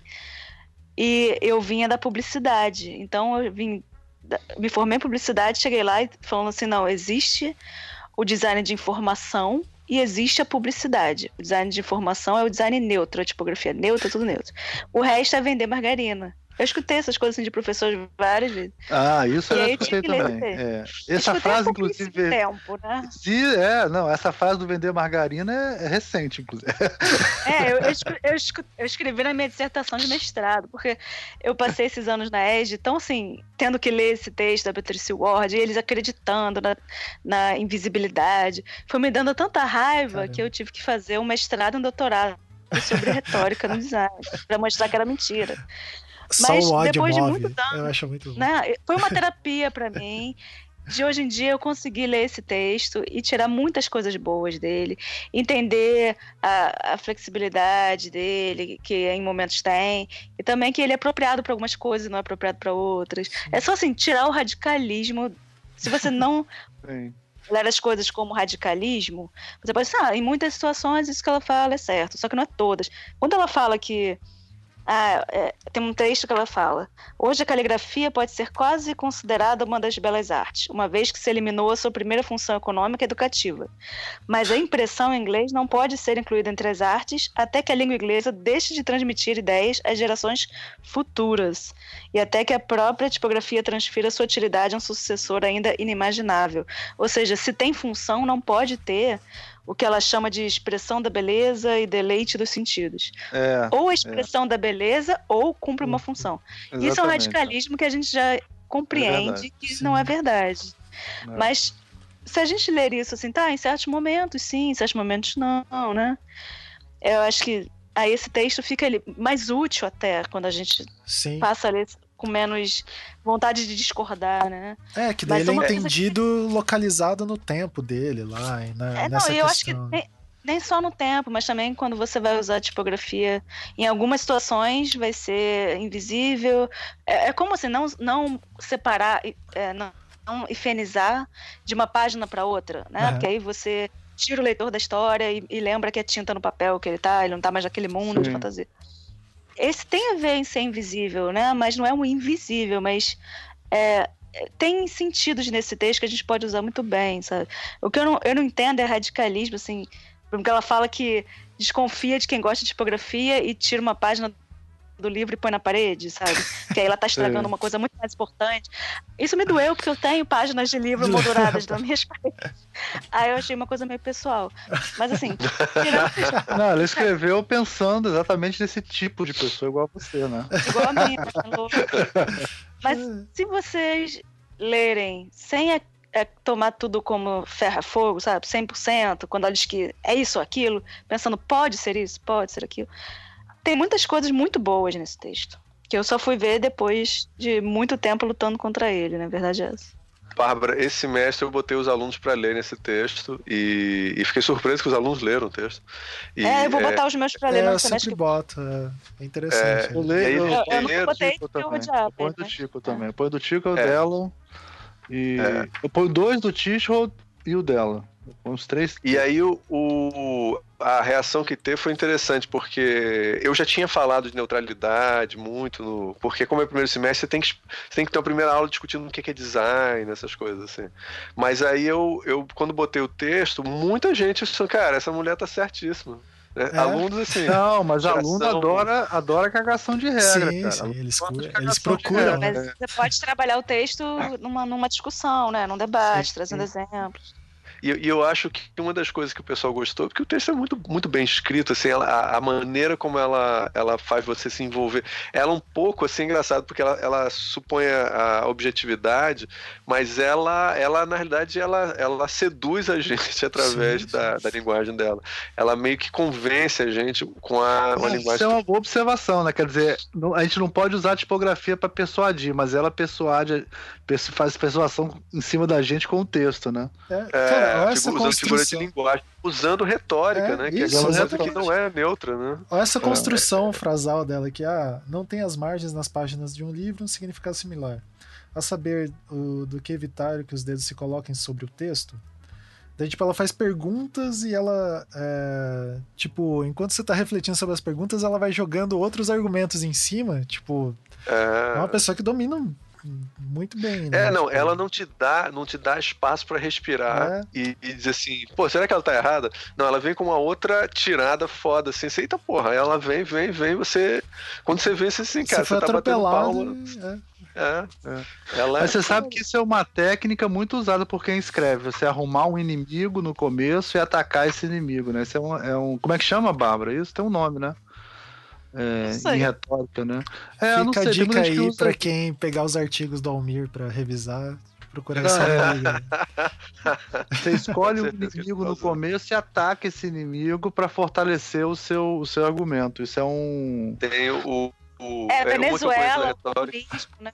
E eu vinha da publicidade. Então eu vim. Me formei em publicidade, cheguei lá e falando assim: não, existe o design de informação e existe a publicidade. O design de informação é o design neutro, a tipografia neutra, tudo neutro. O resto é vender margarina. Eu escutei essas coisas assim, de professores várias vezes. Ah, isso eu escutei também. É. Essa frase, inclusive. Tempo, né? Se, é, não, essa frase do vender margarina é, é recente, inclusive. É, eu, eu, eu, escrevi na minha dissertação de mestrado, porque eu passei esses anos na ESG, tão assim, tendo que ler esse texto da Patricia Ward, e eles acreditando na, na invisibilidade. Foi me dando tanta raiva Caramba. que eu tive que fazer um mestrado e um doutorado sobre retórica no design, para mostrar que era mentira. Mas Só o ódio depois move. de muito tempo, eu acho muito bom. Né, foi uma terapia para mim. De hoje em dia eu consegui ler esse texto e tirar muitas coisas boas dele, entender a, a flexibilidade dele, que em momentos tem, e também que ele é apropriado para algumas coisas e não é apropriado para outras. É só assim, tirar o radicalismo. Se você não ler as coisas como radicalismo, você pode pensar, ah, em muitas situações isso que ela fala é certo, só que não é todas. Quando ela fala que ah, é, tem um texto que ela fala. Hoje a caligrafia pode ser quase considerada uma das belas artes, uma vez que se eliminou a sua primeira função econômica e educativa. Mas a impressão em inglês não pode ser incluída entre as artes até que a língua inglesa deixe de transmitir ideias às gerações futuras e até que a própria tipografia transfira sua utilidade a um sucessor ainda inimaginável. Ou seja, se tem função, não pode ter o que ela chama de expressão da beleza e deleite dos sentidos. É, ou a expressão é. da beleza ou cumpre uma função. Exatamente. Isso é um radicalismo que a gente já compreende é que Sim. não é verdade. É. Mas se a gente ler isso assim, tá, em certos momentos sim, em certos momentos não, né? Eu acho que aí esse texto fica ali mais útil até quando a gente sim. passa a ler com menos vontade de discordar, né? É, que daí Mas ele é entendido que... localizado no tempo dele lá. Na, é, não, eu questão. acho que nem, nem, só no tempo, mas também quando você vai usar tipografia, em algumas situações vai ser invisível. É, é como assim, não, não separar, é, não, não ifenizar de uma página para outra, né? Uhum. Porque aí você tira o leitor da história e, e, lembra que é tinta no papel que ele tá, ele não tá mais naquele mundo Sim. de fantasia esse tem a ver em ser invisível, né? Mas não é um invisível, mas é, tem sentidos nesse texto que a gente pode usar muito bem, sabe? O que eu não, eu não entendo é radicalismo, assim, porque ela fala que desconfia de quem gosta de tipografia e tira uma página do livro e põe na parede, sabe? Que aí ela tá estragando é. uma coisa muito mais importante. Isso me doeu, porque eu tenho páginas de livro molduradas nas minhas paredes. Aí eu achei uma coisa meio pessoal. Mas assim, tirando... Não, ela escreveu pensando exatamente nesse tipo de pessoa igual a você, né? Igual a mim, tá Mas se vocês lerem sem a é tomar tudo como ferra-fogo, sabe? 100%, quando ela diz que é isso ou aquilo, pensando, pode ser isso, pode ser aquilo tem muitas coisas muito boas nesse texto. Que eu só fui ver depois de muito tempo lutando contra ele, na né? verdade é essa. Bárbara, esse semestre eu botei os alunos para ler nesse texto e, e, fiquei surpreso que os alunos leram o texto. E, é, eu vou botar é, os meus para ler é, no semestre. Eu sempre boto, é, interessante. É, eu, leio, eu, eu, eu não botei tipo porque eu odiava. Eu do Tico também. Eu ponho do Tico, o é. dela. E é. eu ponho dois do Tico e o dela. Uns três. E aí o, o, a reação que teve foi interessante, porque eu já tinha falado de neutralidade muito, no, porque como é o primeiro semestre, você tem que, você tem que ter a primeira aula discutindo o que é design, essas coisas assim. Mas aí eu, eu quando botei o texto, muita gente achou, cara, essa mulher tá certíssima. Né? É. Alunos assim. Não, mas geração... aluno adora, adora cagação de regra. Sim, cara. sim eles, eles procuram. Mas você pode trabalhar o texto numa, numa discussão, né? num debate, sim, trazendo sim. exemplos. E, e, eu acho que uma das coisas que o pessoal gostou, porque o texto é muito, muito bem escrito, assim, ela, a, a, maneira como ela, ela faz você se envolver. Ela é um pouco assim engraçado, porque ela, ela supõe a, a objetividade, mas ela, ela na realidade, ela, ela seduz a gente através sim, sim. Da, da linguagem dela. Ela meio que convence a gente com a, a linguagem. Isso é uma boa observação, né? Quer dizer, a gente não pode usar a tipografia para persuadir, mas ela persuade, faz persuasão em cima da gente com o texto, né? É, cara, É, essa usando figura de linguagem, usando retórica, É, né? Que isso, é coisa exatamente. que não é neutra, né? Olha essa construção frasal dela que ah, não tem as margens nas páginas de um livro um significado similar. A saber o, do que evitar que os dedos se coloquem sobre o texto. Daí, tipo, ela faz perguntas e ela, é, tipo, enquanto você tá refletindo sobre as perguntas, ela vai jogando outros argumentos em cima. Tipo, é É, uma pessoa que domina muito bem, né? É, não, Tipo, ela não te dá, não te dá espaço pra respirar É. e, e dizer assim, pô, será que ela tá errada? Não, ela vem com uma outra tirada foda, assim, você, eita porra, ela vem, vem, vem, você. Quando você vê, você assim, cara, você você tá batendo palma. e- é. É, É. Ela Mas é. você sabe que isso é uma técnica muito usada por quem escreve. Você arrumar um inimigo no começo e atacar esse inimigo, né? Isso é um. é um- como é que chama, Bárbara? Isso tem um nome, né? É, Não em retórica, né? É, não Fica a sei, tem dica aí usa- pra quem pegar os artigos do Almir pra revisar, procurar esse É. Você escolhe um inimigo no começo e ataca esse inimigo pra fortalecer o seu, o seu argumento. Isso é um. Tem o. o É, coisa Venezuela, retórica. comunismo, né?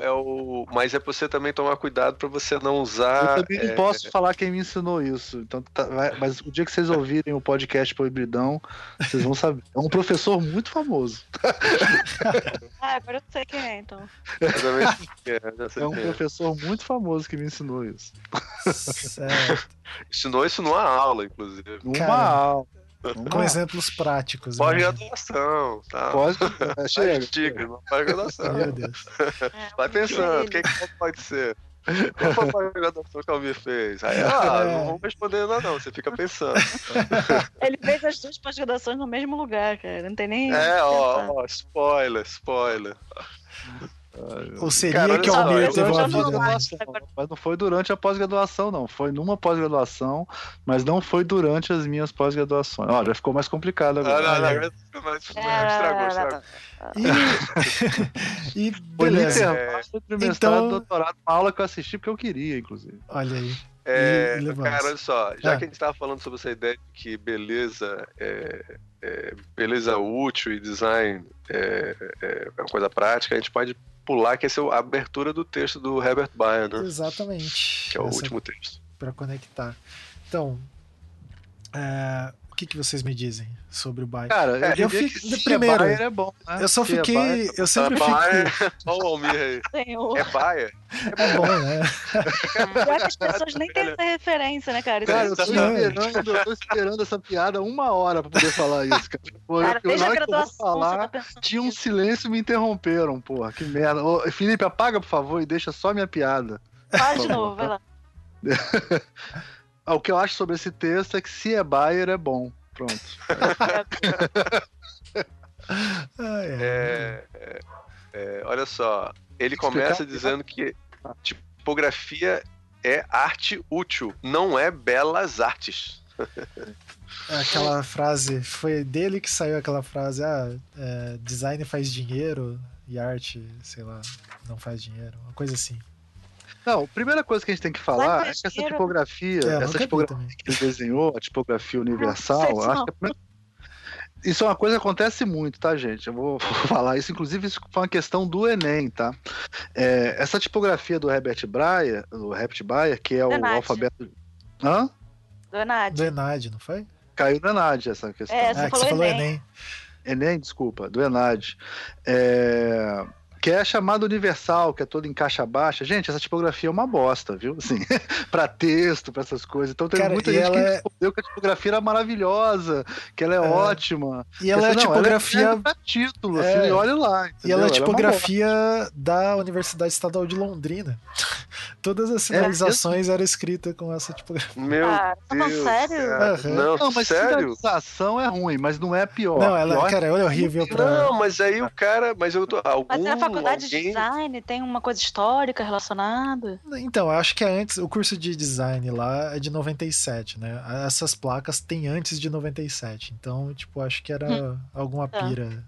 É o, mas é pra você também tomar cuidado pra você não usar. Eu também não é, posso falar quem me ensinou isso. Então, tá- vai- mas o dia que vocês ouvirem o podcast Proibidão, vocês vão saber. É um professor muito famoso. Ah, agora eu sei quem é, então. exatamente, é, É um quem é. professor muito famoso que me ensinou isso. Certo. Ensinou isso numa aula, inclusive. Numa aula. Com exemplos práticos. né? Pós-graduação, tá? Pode. É, chega. pós-graduação. Meu Deus. É, Vai pensando, o que, que pode ser? Qual foi a pós-graduação que o Almir fez? Aí, ah, É. não vamos responder ainda não, você fica pensando. Ele fez as duas pós-graduações no mesmo lugar, cara. Não tem nem. É, ó, ó, spoiler, spoiler. Ou seria Cara, que o Almir teve uma vida. Mas não foi durante a pós-graduação, não. Foi numa pós-graduação, mas não foi durante as minhas pós-graduações. Ó, já ficou mais complicado Ah, não, agora. não, Olha. agora mas É, estragou, estragou. E, e beleza. mestrado Então- doutorado, uma aula que eu assisti porque eu queria, inclusive. Olha aí. É, cara, olha só, já Ah. que a gente tava falando sobre essa ideia de que beleza é, é- beleza útil e design é, é uma coisa prática, a gente pode pular que essa é a abertura do texto do Herbert Bayer, né? Exatamente. Que é o Essa último texto. Pra conectar. Então, é, que, que vocês me dizem sobre o Bayer? Cara, eu, eu diria fico- se primeiro, é Bayer é bom, né? Eu só Se é fiquei. Bayer, Eu sempre fico. Bayer, olha o Almir aí. Senhor. É Bayer? É bom, né? Pior que as pessoas nem têm essa referência, né, cara? Cara, é eu tô, Não. esperando, eu tô esperando essa piada uma hora pra poder falar isso, cara. Pô, Cara, eu, na hora que eu vou graduação, você falar, tá tinha um silêncio e me interromperam, porra. Que merda. Ô, Felipe, apaga, por favor, e deixa só minha piada. Fala de novo, vai lá. Ah, o que eu acho sobre esse texto é que se é Bayer, é bom. Pronto. Ah, é. É, é, é, olha só, ele começa explicar? dizendo que tipografia é arte útil, não é belas artes. Aquela frase. Foi dele que saiu aquela frase: ah, é, design faz dinheiro e arte, sei lá, não faz dinheiro. Uma coisa assim. Não, a primeira coisa que a gente tem que falar é que essa tipografia, É, essa tipografia que ele desenhou, a tipografia universal, acho que a primeira- isso é uma coisa que acontece muito, tá, gente? Eu vou falar isso, inclusive, isso foi uma questão do Enem, tá? É, essa tipografia do Herbert Breyer, do Herbert Bayer, que é o alfabeto. Hã? Do Enad. Do Enad, não foi? Caiu no Enad essa questão. É, Você ah, que falou você falou Enem. Enem. Enem, desculpa, do Enad. É, Que é a chamada universal, que é toda em caixa baixa. Gente, essa tipografia é uma bosta, viu? Assim, para texto, para essas coisas. Então tem Cara, muita gente que ela é- respondeu que a tipografia era maravilhosa, que ela é, É. ótima. E ela é a Não, tipografia. Ela é pra título, É. assim, e olha lá. E ela é a entendeu? uma tipografia da Universidade Estadual de Londrina. Todas as sinalizações eram escritas com essa tipografia. Meu Ah, tá Deus. sério? cara. Aham. Não, Não, mas sério? sinalização é ruim, mas não é pior. Não, ela, Pior cara, ela é horrível pra. Não, mas aí o cara. Mas eu tô. Algum, Mas é a faculdade de design, tem uma coisa histórica relacionada. Então, eu acho que é antes. O curso de design lá é de 97, né? Essas placas tem antes de 97. Então, tipo, acho que era Hum. alguma Tá. pira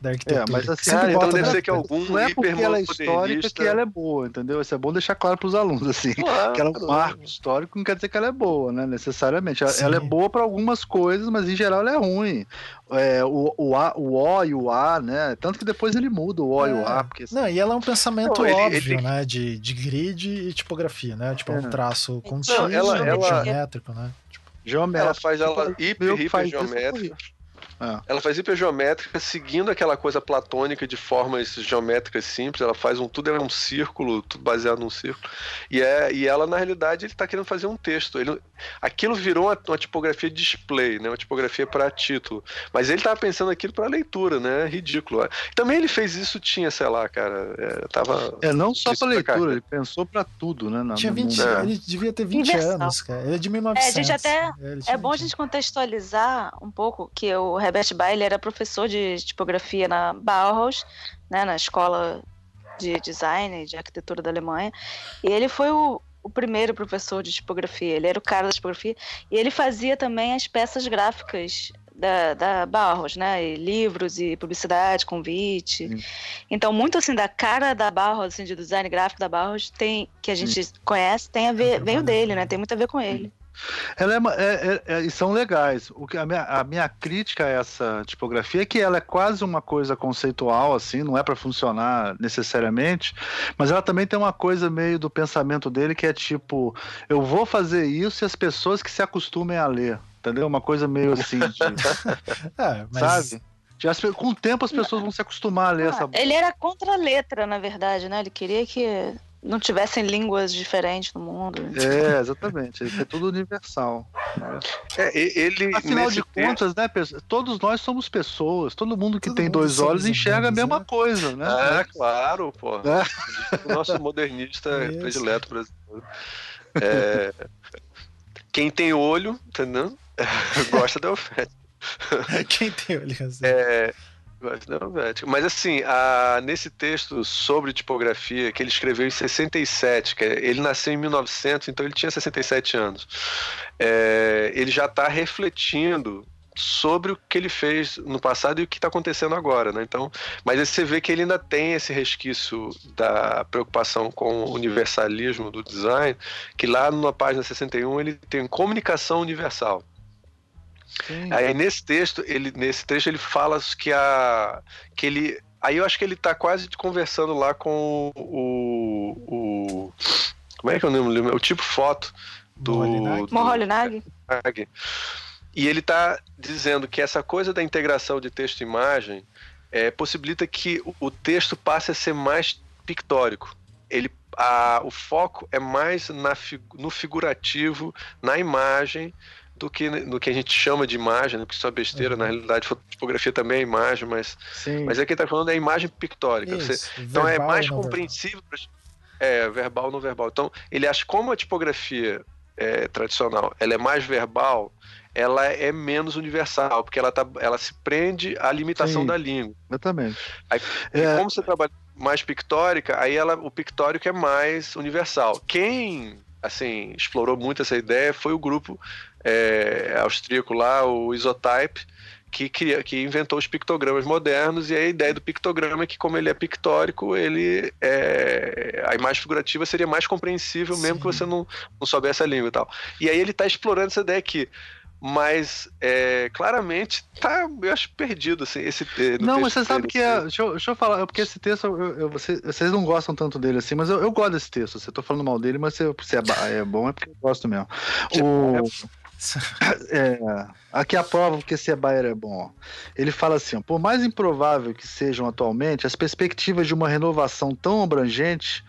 da arquitetura. É, mas assim, Sempre então deve ser que algum Não é porque ela é histórica que ela é boa, entendeu? Isso é bom deixar claro pros alunos, assim. Claro. Que ela é um marco histórico não quer dizer que ela é boa, né? Necessariamente. Ela, Sim. ela é boa para algumas coisas, mas em geral ela é ruim. É, o, o, a, o O e o A, né? Tanto que depois ele muda o O e o A, porque Não, e ela é um pensamento Não, óbvio, ele- né? De, de grid e tipografia, né? Tipo, é um É. traço contínuo, ela- ela- geométrico, né? Tipo, geométrico. Ela faz ela hiper, que hiper isso, geométrica. É. Ela faz hipergeométrica seguindo aquela coisa platônica de formas geométricas simples. Ela faz um tudo é um círculo, tudo baseado num círculo. E, é, e ela, na realidade, ele está querendo fazer um texto. Ele, aquilo virou uma, uma tipografia de display, né? uma tipografia para título. Mas ele estava pensando aquilo para leitura, né? Ridículo. Também ele fez isso, tinha, sei lá, cara. É, tava. É, não só para pra leitura, cá. ele pensou para tudo, né? na- tinha no 20, mundo. É. ele devia ter 20 Universal. anos, cara. Ele é de 1900. É, a gente até- É tinha bom a 20 gente contextualizar um pouco que o Herbert Bailey era professor de tipografia na Bauhaus, né, na escola de design e de arquitetura da Alemanha, e ele foi o, o primeiro professor de tipografia, ele era o cara da tipografia, e ele fazia também as peças gráficas da, da Bauhaus, né, e livros e publicidade, convite. Então, muito assim da cara da Bauhaus, assim, de design gráfico da Bauhaus, tem, que a gente conhece, tem a ver, veio dele, né, tem muito a ver com ele. Ela é, uma- é- é- é- e são legais. O que a minha, a minha crítica a essa tipografia é que ela é quase uma coisa conceitual, assim, não é para funcionar necessariamente, mas ela também tem uma coisa meio do pensamento dele que é tipo, eu vou fazer isso e as pessoas que se acostumem a ler, entendeu? Uma coisa meio assim, de- É, mas sabe? Com o tempo as pessoas vão se acostumar a ler essa. Ele era contra a letra, na verdade, né? Ele queria que não tivessem línguas diferentes no mundo. É, exatamente. Isso é tudo universal. É, ele. Afinal nesse de contas, né, todos nós somos pessoas. Todo mundo que Todo tem mundo dois olhos enxerga a mesma né? coisa, né? Ah, claro, pô. É. O nosso modernista Isso. predileto brasileiro. É, Quem tem olho, entendeu? Gosta da oferta. quem tem olho assim? É, Mas assim, a- nesse texto sobre tipografia, que ele escreveu em 67, que é- ele nasceu em 1900, então ele tinha 67 anos. É, ele já está refletindo sobre o que ele fez no passado e o que está acontecendo agora, né? Então, mas você vê que ele ainda tem esse resquício da preocupação com o universalismo do design, que lá na página 61 ele tem comunicação universal. Sim. Aí nesse texto, ele nesse trecho ele fala que a que ele aí eu acho que ele tá quase conversando lá com o, o como é que eu não lembro, o tipo foto do, Moholy-Nagy? E ele está dizendo que essa coisa da integração de texto e imagem é, possibilita que o- texto passe a ser mais pictórico. Ele, a- o foco é mais na, no figurativo, na imagem, do que no que a gente chama de imagem, né? porque isso é besteira, Uhum. na realidade, fotografia também é imagem, mas, Sim. mas é que ele está falando é imagem pictórica. Você- Isso, então é verbal mais compreensível. pra- É, verbal não verbal. Então, ele acha como a tipografia é, tradicional ela é mais verbal, ela é menos universal, porque ela, tá, ela se prende à limitação Sim. da língua. Exatamente. Aí, É, E como você trabalha mais pictórica, aí ela, o pictórico é mais universal. Quem assim explorou muito essa ideia foi o grupo é, austríaco lá, o Isotype, que, cria, que inventou os pictogramas modernos, e a ideia do pictograma é que, como ele é pictórico, ele é, a imagem figurativa seria mais compreensível, mesmo Sim. que você não, não soubesse a língua e tal. E aí ele está explorando essa ideia aqui. Mas é, claramente tá, eu acho, perdido assim, esse no Não, mas texto você sabe que é. assim. Deixa eu, deixa eu falar, porque esse texto, eu- eu- você- vocês não gostam tanto dele assim, mas eu, eu gosto desse texto. Você tô falando mal dele, mas se, se é, é bom é porque eu gosto mesmo. O, é, aqui a prova porque se é Bayer é bom. Ele fala assim: por mais improvável que sejam atualmente, as perspectivas de uma renovação tão abrangente.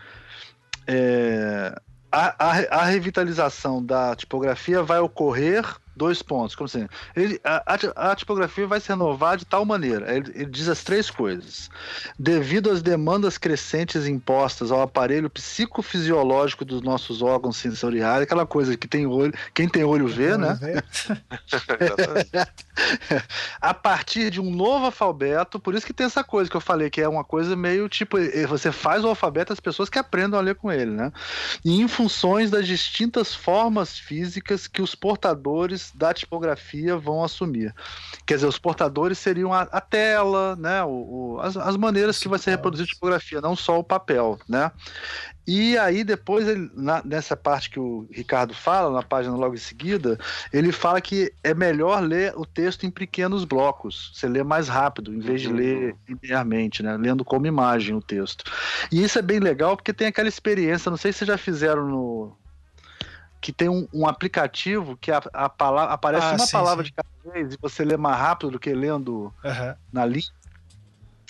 é, a, a- a revitalização da tipografia vai ocorrer dois pontos. Como assim? Ele, a, a- a tipografia vai se renovar de tal maneira. Ele, ele diz as três coisas. Devido às demandas crescentes impostas ao aparelho psicofisiológico dos nossos órgãos sensoriais, aquela coisa que tem olho, quem tem olho vê, né? A partir de um novo alfabeto, por isso que tem essa coisa que eu falei, que é uma coisa meio tipo, eh, você faz o alfabeto as pessoas que aprendam a ler com ele, né? E em funções das distintas formas físicas que os portadores da tipografia vão assumir. Quer dizer, os portadores seriam a, a tela, né? O, o, as, as maneiras que vai ser reproduzida a tipografia, não só o papel, né? E aí, depois, ele, na, nessa parte que o Ricardo fala, na página logo em seguida, ele fala que é melhor ler o texto em pequenos blocos. Você lê mais rápido, em vez de ler uhum. linearmente, né? Lendo como imagem o texto. E isso é bem legal porque tem aquela experiência, não sei se vocês já fizeram no, que tem um, um, aplicativo que a, a palavra, aparece ah, uma sim, palavra sim. de cada vez e você lê mais rápido do que lendo uhum. na linha.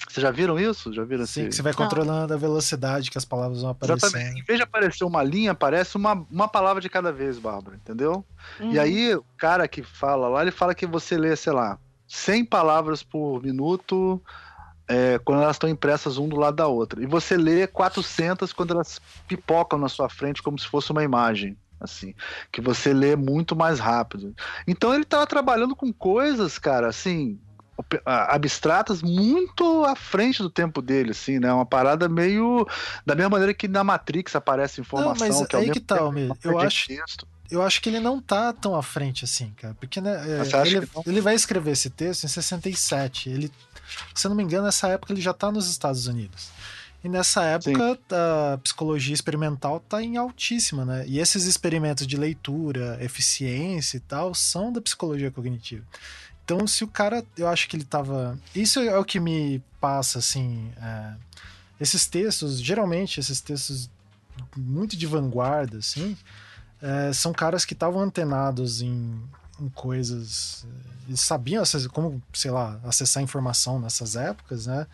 Vocês já viram isso? Já viram Sim, assim? que você vai controlando a velocidade que as palavras vão aparecendo. Exatamente. Em vez de aparecer uma linha, aparece uma, uma palavra de cada vez, Bárbara, entendeu? Uhum. E aí, o cara que fala lá, ele fala que você lê, sei lá, 100 palavras por minuto é, quando elas estão impressas um do lado da outra. E você lê 400 quando elas pipocam na sua frente como se fosse uma imagem assim, que você lê muito mais rápido. Então ele estava trabalhando com coisas, cara, assim, abstratas muito à frente do tempo dele, assim, né? Uma parada meio da mesma maneira que na Matrix aparece informação. Não, mas que é aí que tá, eu acho. Texto. Eu acho que ele não tá tão à frente assim, cara. Porque né, é, ele, ele vai escrever esse texto em 67. Ele, se eu não me engano, nessa época ele já tá nos Estados Unidos. E nessa época Sim. a psicologia experimental está em altíssima, né? E esses experimentos de leitura, eficiência e tal são da psicologia cognitiva. Então, se o cara, eu acho que ele estava. Isso é o que me passa, assim. É... Esses textos, geralmente, esses textos muito de vanguarda, assim, é... são caras que estavam antenados em, em coisas. Eles sabiam como, sei lá, acessar informação nessas épocas, né?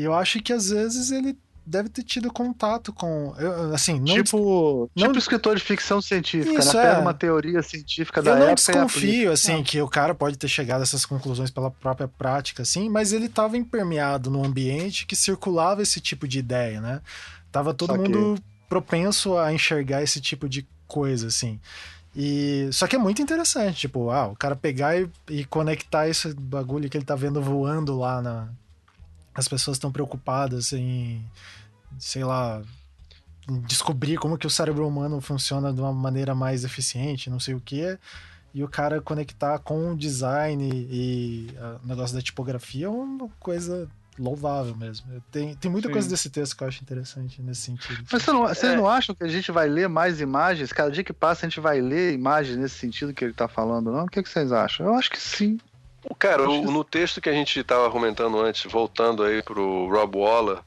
E eu acho que às vezes ele deve ter tido contato com. Assim, não, tipo, não, tipo escritor de ficção científica, isso, né? Pega é. uma teoria científica da eu época. Eu não desconfio, assim, não. que o cara pode ter chegado a essas conclusões pela própria prática, assim, mas ele estava impermeado num ambiente que circulava esse tipo de ideia, né? Tava todo mundo propenso a enxergar esse tipo de coisa, assim. E só que é muito interessante, tipo, ah, o cara pegar e, e conectar esse bagulho que ele tá vendo voando lá na, as pessoas estão preocupadas em, sei lá, descobrir como que o cérebro humano funciona de uma maneira mais eficiente, não sei o que, e o cara conectar com o design e o negócio da tipografia é uma coisa louvável mesmo. Tem, tem muita Sim. coisa desse texto que eu acho interessante nesse sentido. Mas você não, vocês é... não acham que a gente vai ler mais imagens? Cada dia que passa a gente vai ler imagens nesse sentido que ele está falando, não? O que, que vocês acham? Eu acho que sim. Cara, o, no texto que a gente estava argumentando antes, voltando aí pro Rob Waller,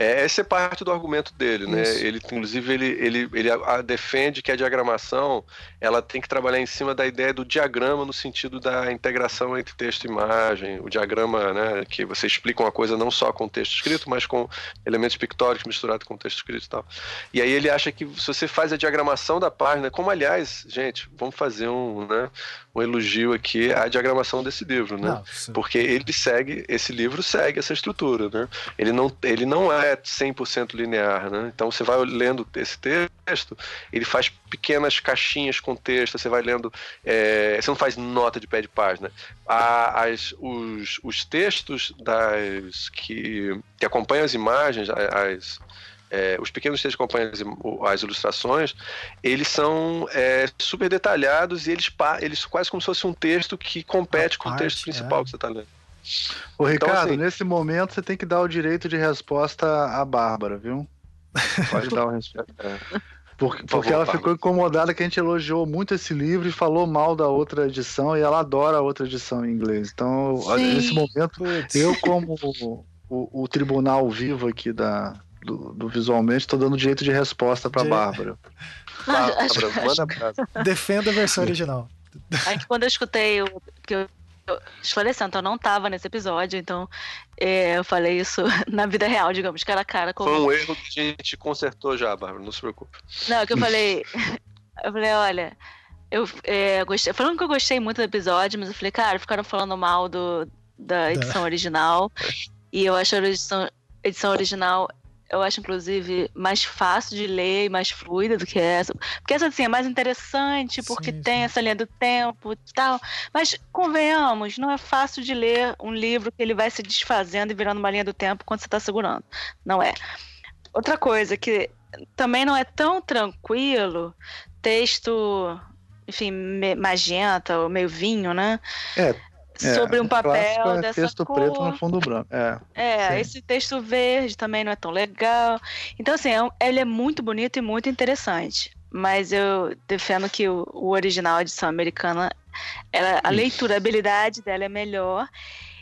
é, essa é parte do argumento dele, né? Ele, inclusive, ele, ele, ele a, defende que a diagramação ela tem que trabalhar em cima da ideia do diagrama no sentido da integração entre texto e imagem, o diagrama, né, que você explica uma coisa não só com texto escrito, mas com elementos pictóricos misturados com texto escrito e tal. E aí ele acha que se você faz a diagramação da página, como aliás, gente, vamos fazer um, né, um elogio aqui à diagramação desse livro, né? Porque ele segue, esse livro segue essa estrutura, né? Ele não, ele não é 100% linear, né? Então você vai lendo esse texto, ele faz pequenas caixinhas com texto, você vai lendo, é, você não faz nota de pé de página. As, os, os textos das que, que acompanham as imagens, as, é, os pequenos textos que acompanham as, ilustrações, eles são é, super detalhados e eles, eles quase como se fosse um texto que compete com o texto principal é. que você está lendo. Ô, então, Ricardo, então, assim, nesse momento você tem que dar o direito de resposta à Bárbara, viu? Pode dar uma resposta. É. Porque, porque ela ficou incomodada que a gente elogiou muito esse livro e falou mal da outra edição e ela adora a outra edição em inglês. Então, Sim. nesse momento, eu, como o, o, o, tribunal vivo aqui da, do, do visualmente, estou dando direito de resposta para de... Bárbara. Bárbara, manda Defenda a versão original. Aí, quando eu escutei o que eu esclarecendo, então eu não tava nesse episódio, então é, eu falei isso na vida real, digamos, cara a cara. Com... Foi um erro que a gente consertou já, Bárbara, não se preocupe. Não, que eu falei, eu falei, olha, eu é, gostei, falando que eu gostei muito do episódio, mas eu falei, cara, ficaram falando mal do, da edição original, e eu acho a edição, edição original eu acho, inclusive, mais fácil de ler e mais fluida do que essa. Porque essa, assim, é mais interessante, porque sim, tem sim. essa linha do tempo e tal. Mas, convenhamos, não é fácil de ler um livro que ele vai se desfazendo e virando uma linha do tempo quando você está segurando. Não é. Outra coisa que também não é tão tranquilo, texto enfim, magenta ou meio vinho, né? É, sobre é, um papel é dessa texto cor. preto no fundo branco. É, É, esse texto verde também não é tão legal. Então, assim, é ele é muito bonito e muito interessante. Mas eu defendo que o, o original, edição americana, ela, a leiturabilidade dela é melhor.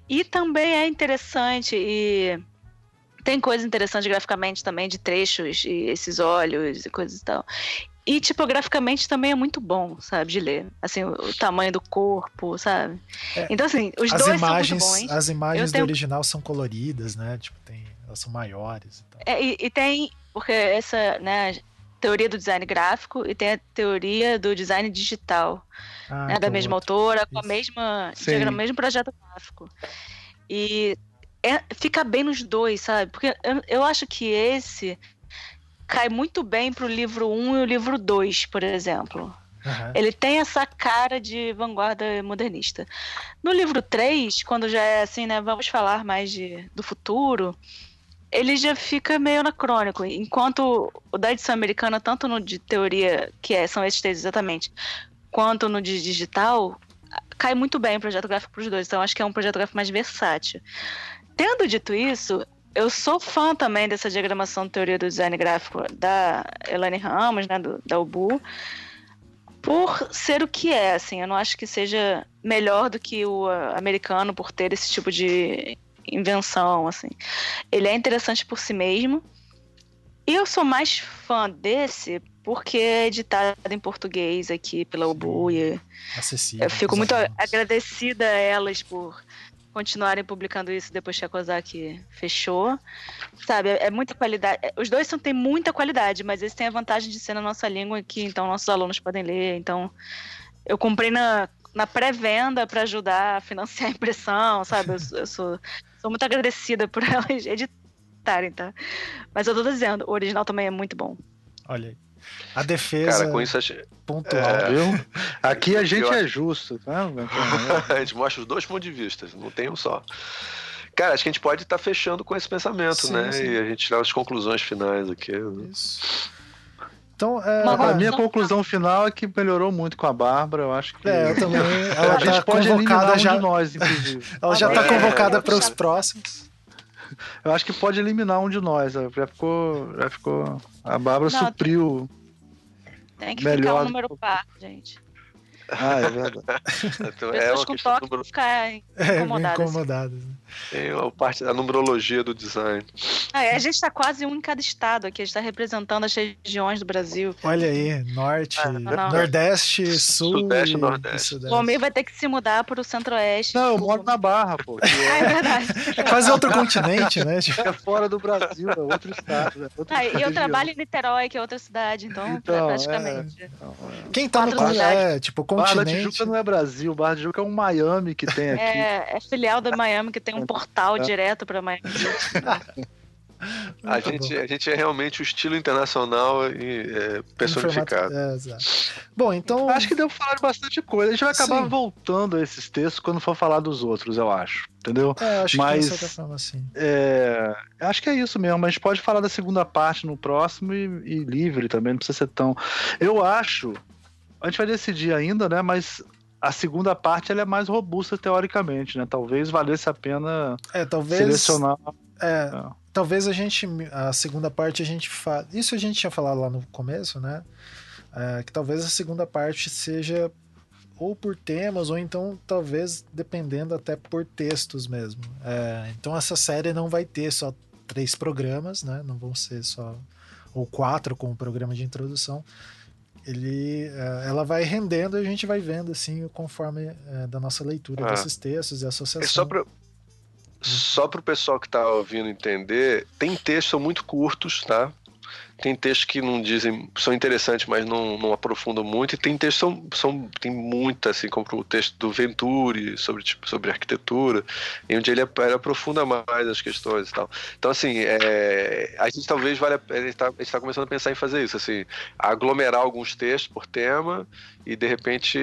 E também é interessante e tem coisas interessantes graficamente também de trechos e esses olhos e coisas e tal. E tipograficamente também é muito bom, sabe, de ler. Assim, o, o tamanho do corpo, sabe? É, Então, assim, os as dois imagens, são muito bons. as imagens tenho- do original são coloridas, né? Tipo, tem, elas são maiores e tal. É, e, e tem, porque essa, né, teoria do design gráfico e tem a teoria do design digital, Ah, né, da é o mesma outro. autora, com a mesma, diagrama, mesmo projeto gráfico. E é- fica bem nos dois, sabe? Porque eu, eu acho que esse cai muito bem pro livro 1 e o livro 2, por exemplo. Aham. Ele tem essa cara de vanguarda modernista. No livro 3, quando já é assim, né, vamos falar mais de, do futuro, ele já fica meio anacrônico. Enquanto o da edição americana, tanto no de teoria, que é, são esses textos exatamente, quanto no de digital, cai muito bem o projeto gráfico para os dois. Então, acho que é um projeto gráfico mais versátil. Tendo dito isso, eu sou fã também dessa diagramação de teoria do design gráfico da Elaine Ramos, né, do, da UBU, por ser o que é, assim, eu não acho que seja melhor do que o ah, americano por ter esse tipo de invenção, assim. Ele é interessante por si mesmo. E eu sou mais fã desse porque é editado em português aqui pela Ubu e Acessível. eu fico muito agradecida a elas por continuarem publicando isso depois que a Kozak fechou. Sabe, é, muita qualidade. é, Os dois são, têm muita qualidade, mas eles têm a vantagem de ser na nossa língua que então nossos alunos podem ler. Então, eu comprei na, na pré-venda para ajudar a financiar a impressão, sabe? Eu, eu sou, sou muito agradecida por elas editarem, tá? Mas eu tô dizendo, o original também é muito bom. Olha aí. A defesa Cara, com isso a gente, pontual. É. Viu? Aqui a gente é justo, tá? a gente mostra os dois pontos de vista, não tem um só. Cara, acho que a gente pode estar fechando com esse pensamento, Sim, né? sim. E a gente tirar as conclusões finais aqui. né? Isso. Então, é, A minha não. conclusão final é que melhorou muito com a Bárbara. Eu acho que. é, eu também. Ela a gente tá pode eliminar convocada um já. de nós, inclusive. Ela já tá É, convocada é, para os puxado. próximos. Eu acho que pode eliminar um de nós. Já ficou. Já ficou. A Bárbara Não, supriu. Tem que ficar Melhor um do número par, gente. Ah, é verdade. Então, é Pessoas uma com toque número, ficar É, incomodadas. incomodadas. né? tem a parte da numerologia do design. Ah, é, a gente tá quase um em cada estado aqui, a gente tá representando as regiões do Brasil. Olha aí, norte, Ah, não. nordeste, sul Sudeste, e nordeste. sudeste. O Almir vai ter que se mudar pro centro-oeste. Não, eu moro na Barra, pô. Que Ah, é verdade. É quase outro continente, né? É fora do Brasil, é outro estado. É outra Ah, e eu trabalho em Niterói, que é outra cidade, então, Então, praticamente. quem tá no Quatro con- cidades. é, tipo, Barra da continente. Tijuca não é Brasil, Barra da Tijuca é um Miami que tem aqui. É, é filial da Miami que tem um portal É. direto pra Miami. A gente, bom. a gente é realmente o estilo internacional e é, personificado. É, exato. Bom, então. Acho que deu pra falar de bastante coisa. A gente vai acabar Sim. voltando a esses textos quando for falar dos outros, eu acho. Entendeu? É, acho mas- que de certa forma, sim. É, acho que é isso mesmo. A gente pode falar da segunda parte no próximo e, e livre também, não precisa ser tão. Eu acho. A gente vai decidir ainda, né? Mas a segunda parte ela é mais robusta teoricamente, né? Talvez valesse a pena É, talvez. selecionar. É, É. talvez a gente. A segunda parte a gente fala. Isso a gente tinha falado lá no começo, né? É, que talvez a segunda parte seja ou por temas, ou então talvez dependendo até por textos mesmo. É, então essa série não vai ter só três programas, né? Não vão ser só. Ou quatro com o programa de introdução. Ele, é, ela vai rendendo e a gente vai vendo assim conforme é, da nossa leitura Ah. desses textos e associação. É só para só para o pessoal que está ouvindo entender, tem textos muito curtos, tá? Tem textos que não dizem, são interessantes, mas não, não aprofundam muito, e tem textos são, são tem muito, assim, como o texto do Venturi sobre, tipo, sobre arquitetura, em onde ele, aprofunda mais as questões e tal. Então, assim, é, a gente talvez vale a pena, a gente está tá começando a pensar em fazer isso, assim, aglomerar alguns textos por tema e, de repente,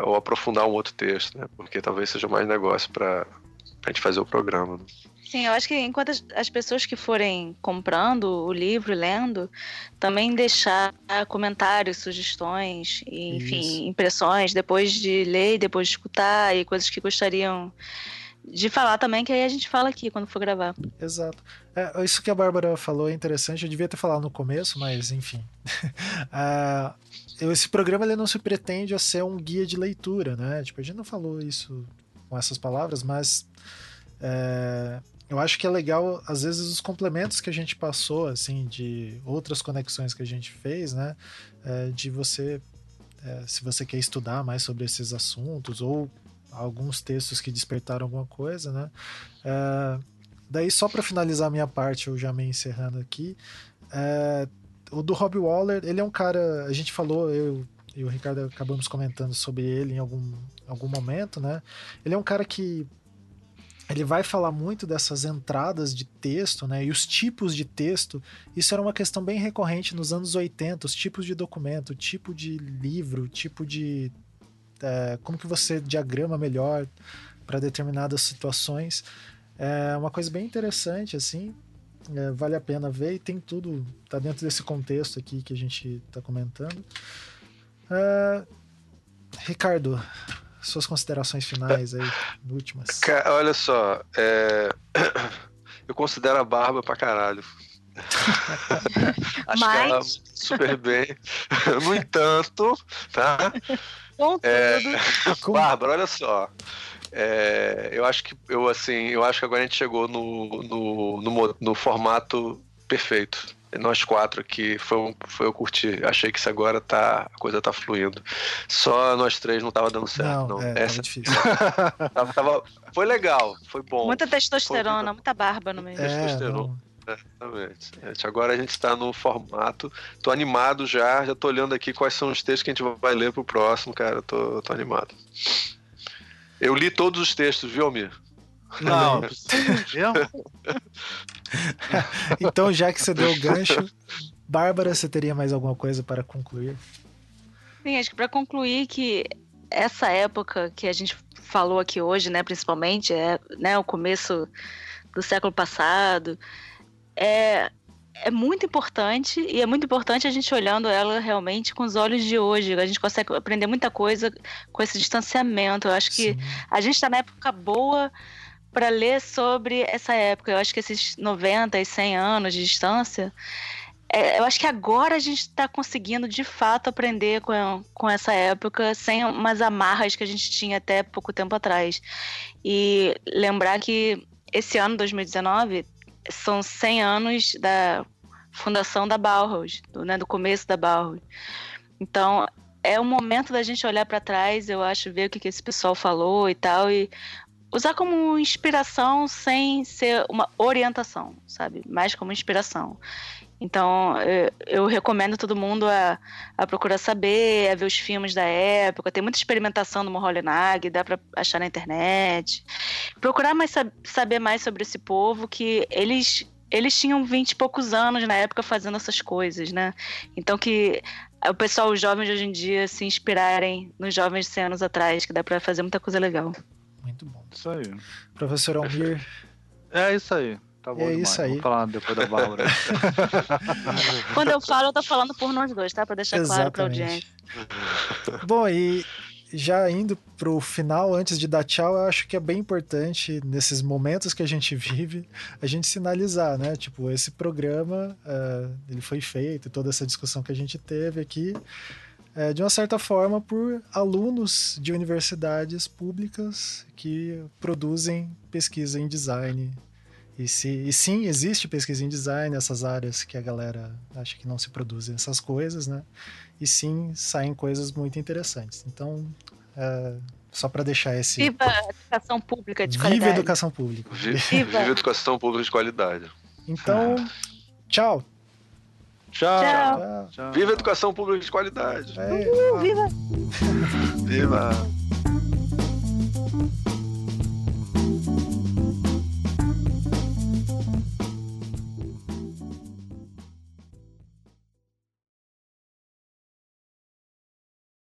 ou aprofundar um outro texto, né? Porque talvez seja mais negócio para a gente fazer o programa. Né? Sim, eu acho que enquanto as, as pessoas que forem comprando o livro, lendo, também deixar comentários, sugestões, e, enfim, Isso. impressões depois de ler e depois de escutar e coisas que gostariam de falar também, que aí a gente fala aqui quando for gravar. Exato. É, isso que a Bárbara falou é interessante. Eu devia ter falado no começo, mas enfim. Ah, esse programa ele não se pretende a ser um guia de leitura, né? Tipo, a gente não falou isso com essas palavras, mas é, eu acho que é legal, às vezes, os complementos que a gente passou, assim, de outras conexões que a gente fez, né? É, de você, é, se você quer estudar mais sobre esses assuntos ou alguns textos que despertaram alguma coisa, né? É, daí, só para finalizar a minha parte, eu já me encerrando aqui, o do Rob Waller, ele é um cara, a gente falou, eu e o Ricardo acabamos comentando sobre ele em algum, algum momento, né? Ele é um cara que ele vai falar muito dessas entradas de texto, né? E os tipos de texto. Isso era uma questão bem recorrente nos anos 80, os tipos de documento, tipo de livro, tipo de. é, como que você diagrama melhor para determinadas situações. É uma coisa bem interessante, assim. É, vale a pena ver e tem tudo. Tá dentro desse contexto aqui que a gente tá comentando. É, Ricardo, suas considerações finais aí, últimas. Olha só, é, eu considero a Barba pra caralho. Acho que ela Mas- super bem. No entanto, tá? É, Bárbara, olha só. É, eu acho que eu assim, eu acho que agora a gente chegou no, no, no, no formato perfeito. Nós quatro aqui, foi, um, foi eu curti. Achei que isso agora tá, a coisa tá fluindo. Só nós três não tava dando certo. Não, Não, é, Essa tava difícil. tava, tava- foi legal, foi bom. muita testosterona, muita barba no meio. É. testosterona. Exatamente. Agora a gente está no formato. Tô animado já, já tô olhando aqui quais são os textos que a gente vai ler pro próximo, cara. Tô, tô animado. Eu li todos os textos, viu, Almir? Não, eu? Então, já que você deu o gancho, Bárbara, você teria mais alguma coisa para concluir? Sim, acho que para concluir que essa época que a gente falou aqui hoje, né, principalmente, é né, o começo do século passado, é, é muito importante e é muito importante a gente olhando ela realmente com os olhos de hoje. A gente consegue aprender muita coisa com esse distanciamento. Eu acho que Sim. a gente está na época boa para ler sobre essa época. Eu acho que esses 90 e 100 anos de distância, é, eu acho que agora a gente está conseguindo de fato aprender com, com essa época sem umas amarras que a gente tinha até pouco tempo atrás. E lembrar que esse ano, 2019, são 100 anos da fundação da Bauhaus, do, né, do começo da Bauhaus. Então, é o momento da gente olhar para trás, eu acho, ver o que, que esse pessoal falou e tal, e usar como inspiração sem ser uma orientação, sabe? Mais como inspiração. Então, eu, recomendo todo mundo a, a procurar saber, a ver os filmes da época. Tem muita experimentação do Moholy-Nagy, dá para achar na internet. Procurar mais sab- saber mais sobre esse povo, que eles eles tinham 20 e poucos anos na época fazendo essas coisas, né? Então que o pessoal, os jovens de hoje em dia, se inspirarem nos jovens de 100 anos atrás, que dá para fazer muita coisa legal. Muito bom. Isso aí. Professor Almir, É isso aí. Tá bom É demais. isso aí. Vou falar depois da Bárbara. Quando eu falo, eu tô falando por nós dois, tá? Para deixar claro para audiência. Bom, e já indo pro final, antes de dar tchau, eu acho que é bem importante, nesses momentos que a gente vive, a gente sinalizar, né? Tipo, esse programa, eh, ele foi feito, toda essa discussão que a gente teve aqui, eh, de uma certa forma, por alunos de universidades públicas que produzem pesquisa em design. E, se, e sim, existe pesquisa em design, essas áreas que a galera acha que não se produzem essas coisas, né? e sim saem coisas muito interessantes. Então, é, só para deixar esse. Viva a educação pública de Viva a qualidade. educação pública. Viva, Viva. viva educação pública de qualidade. Então. Tchau. Tchau. Tchau. Tchau. Viva a educação pública de qualidade. É, Uh, viva! Viva!